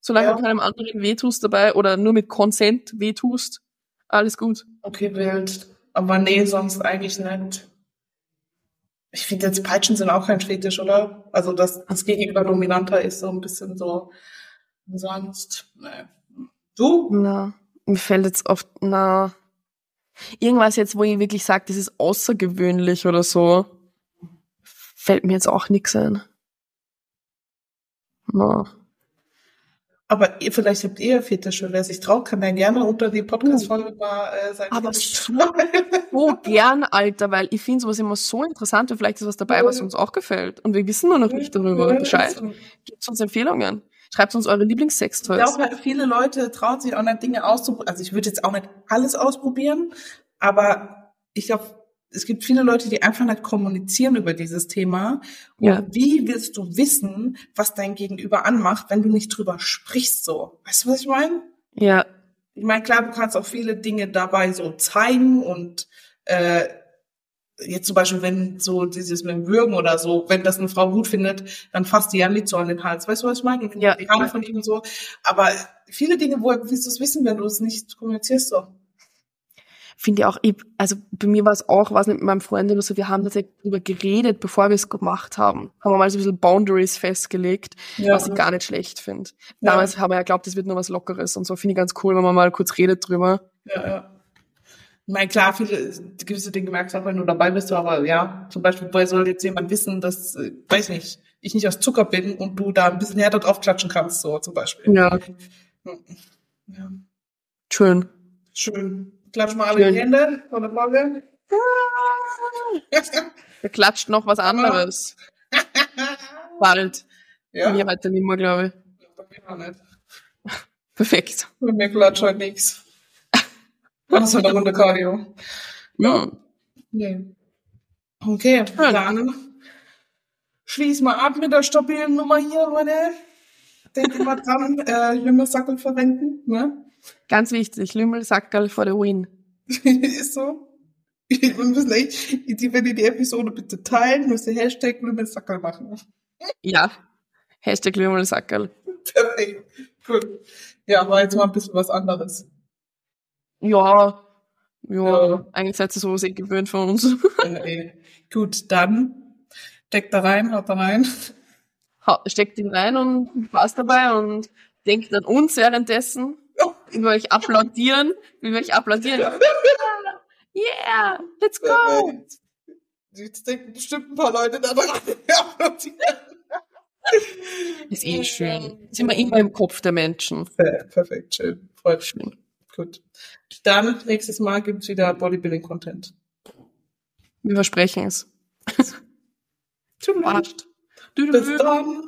Solange ja. du keinem anderen wehtust dabei oder nur mit Consent wehtust, alles gut. Okay, wild. Aber nee, sonst eigentlich nicht. Ich finde jetzt Peitschen sind auch kein Fetisch, oder? Also, dass das Gegenüber dominanter ist, so ein bisschen so. Sonst, ne. Du? Na, mir fällt jetzt oft, na, irgendwas jetzt, wo ich wirklich sage, das ist außergewöhnlich oder so, fällt mir jetzt auch nix ein. Na. Aber ihr, vielleicht habt ihr Fetische. Wer sich traut, kann dann gerne unter die Podcast-Folge mal äh, sein. Aber so, (laughs) so gern, Alter, weil ich finde sowas immer so interessant und vielleicht ist was dabei, was uns auch gefällt. Und wir wissen nur noch nicht darüber Bescheid. Gebt uns Empfehlungen. Schreibt uns eure Ich Lieblingssextoys. glaube, halt, viele Leute trauen sich auch nicht, Dinge auszuprobieren. Also ich würde jetzt auch nicht alles ausprobieren, aber ich glaube, es gibt viele Leute, die einfach nicht kommunizieren über dieses Thema. Und Ja. wie willst du wissen, was dein Gegenüber anmacht, wenn du nicht drüber sprichst so? Weißt du, was ich meine? Ja, Ich meine, klar, du kannst auch viele Dinge dabei so zeigen und äh, jetzt zum Beispiel, wenn so dieses mit dem Würgen oder so, wenn das eine Frau gut findet, dann fasst die ja nicht so an den Hals. Weißt du, was ich meine? Ja. die Hand von ihm so. Aber viele Dinge, woher willst du es wissen, wenn du es nicht kommunizierst so? Finde ich auch, ich, also bei mir war es auch, was mit meinem Freund oder so, wir haben tatsächlich drüber geredet, bevor wir es gemacht haben. Haben wir mal so ein bisschen Boundaries festgelegt, Ja. was ich gar nicht schlecht finde. Ja. Damals haben wir ja geglaubt, das wird nur was Lockeres und so. Finde ich ganz cool, wenn man mal kurz redet drüber. Ja, ja. Ich meine, klar, viele gewisse Dinge merkst du auch, wenn du dabei bist, aber ja, zum Beispiel, woher soll jetzt jemand wissen, dass, äh, weiß nicht, ich nicht aus Zucker bin und du da ein bisschen härter drauf klatschen kannst, so zum Beispiel. Ja, Ja. schön. Schön. Klatsch mal alle. Hände von der Folge. Da klatscht noch was anderes. (laughs) Bald. ja, Mir heute nicht mehr, glaube ich. bei mir auch nicht. Perfekt. Bei mir klatscht heute nichts. Außer eine Runde Cardio. Ja. Nee. Okay, Schön. dann schließ mal ab mit der stabilen Nummer hier, Leute. Denkt immer dran, äh, Lümmersackel verwenden, ne? Ganz wichtig, Lümmelsackerl for the win. (laughs) Ist so. Wir müssen echt, die, wenn ihr die Episode bitte teilen, müsst ihr Hashtag Lümmersackel machen. Ja. Hashtag Lümmelsackerl. Perfekt. Gut. Ja, war jetzt mal ein bisschen was anderes. Ja. Ja, Ja. eigentlich seid ihr sowas eh gewöhnt von uns. Äh, gut, dann steckt da rein, haut da rein. Ha- Steckt ihn rein und Spaß dabei und denkt an uns währenddessen. Wie wir euch applaudieren. Wie wir euch applaudieren. Yeah, let's go. Jetzt denken bestimmt ein paar Leute da dran. Ist eh schön. Sind wir immer im Kopf der Menschen. Perfekt, schön. Freut mich. Schön. Gut. Dann nächstes Mal gibt's wieder Bodybuilding-Content. Wir versprechen es. Tschüss. Passt. Bis dann.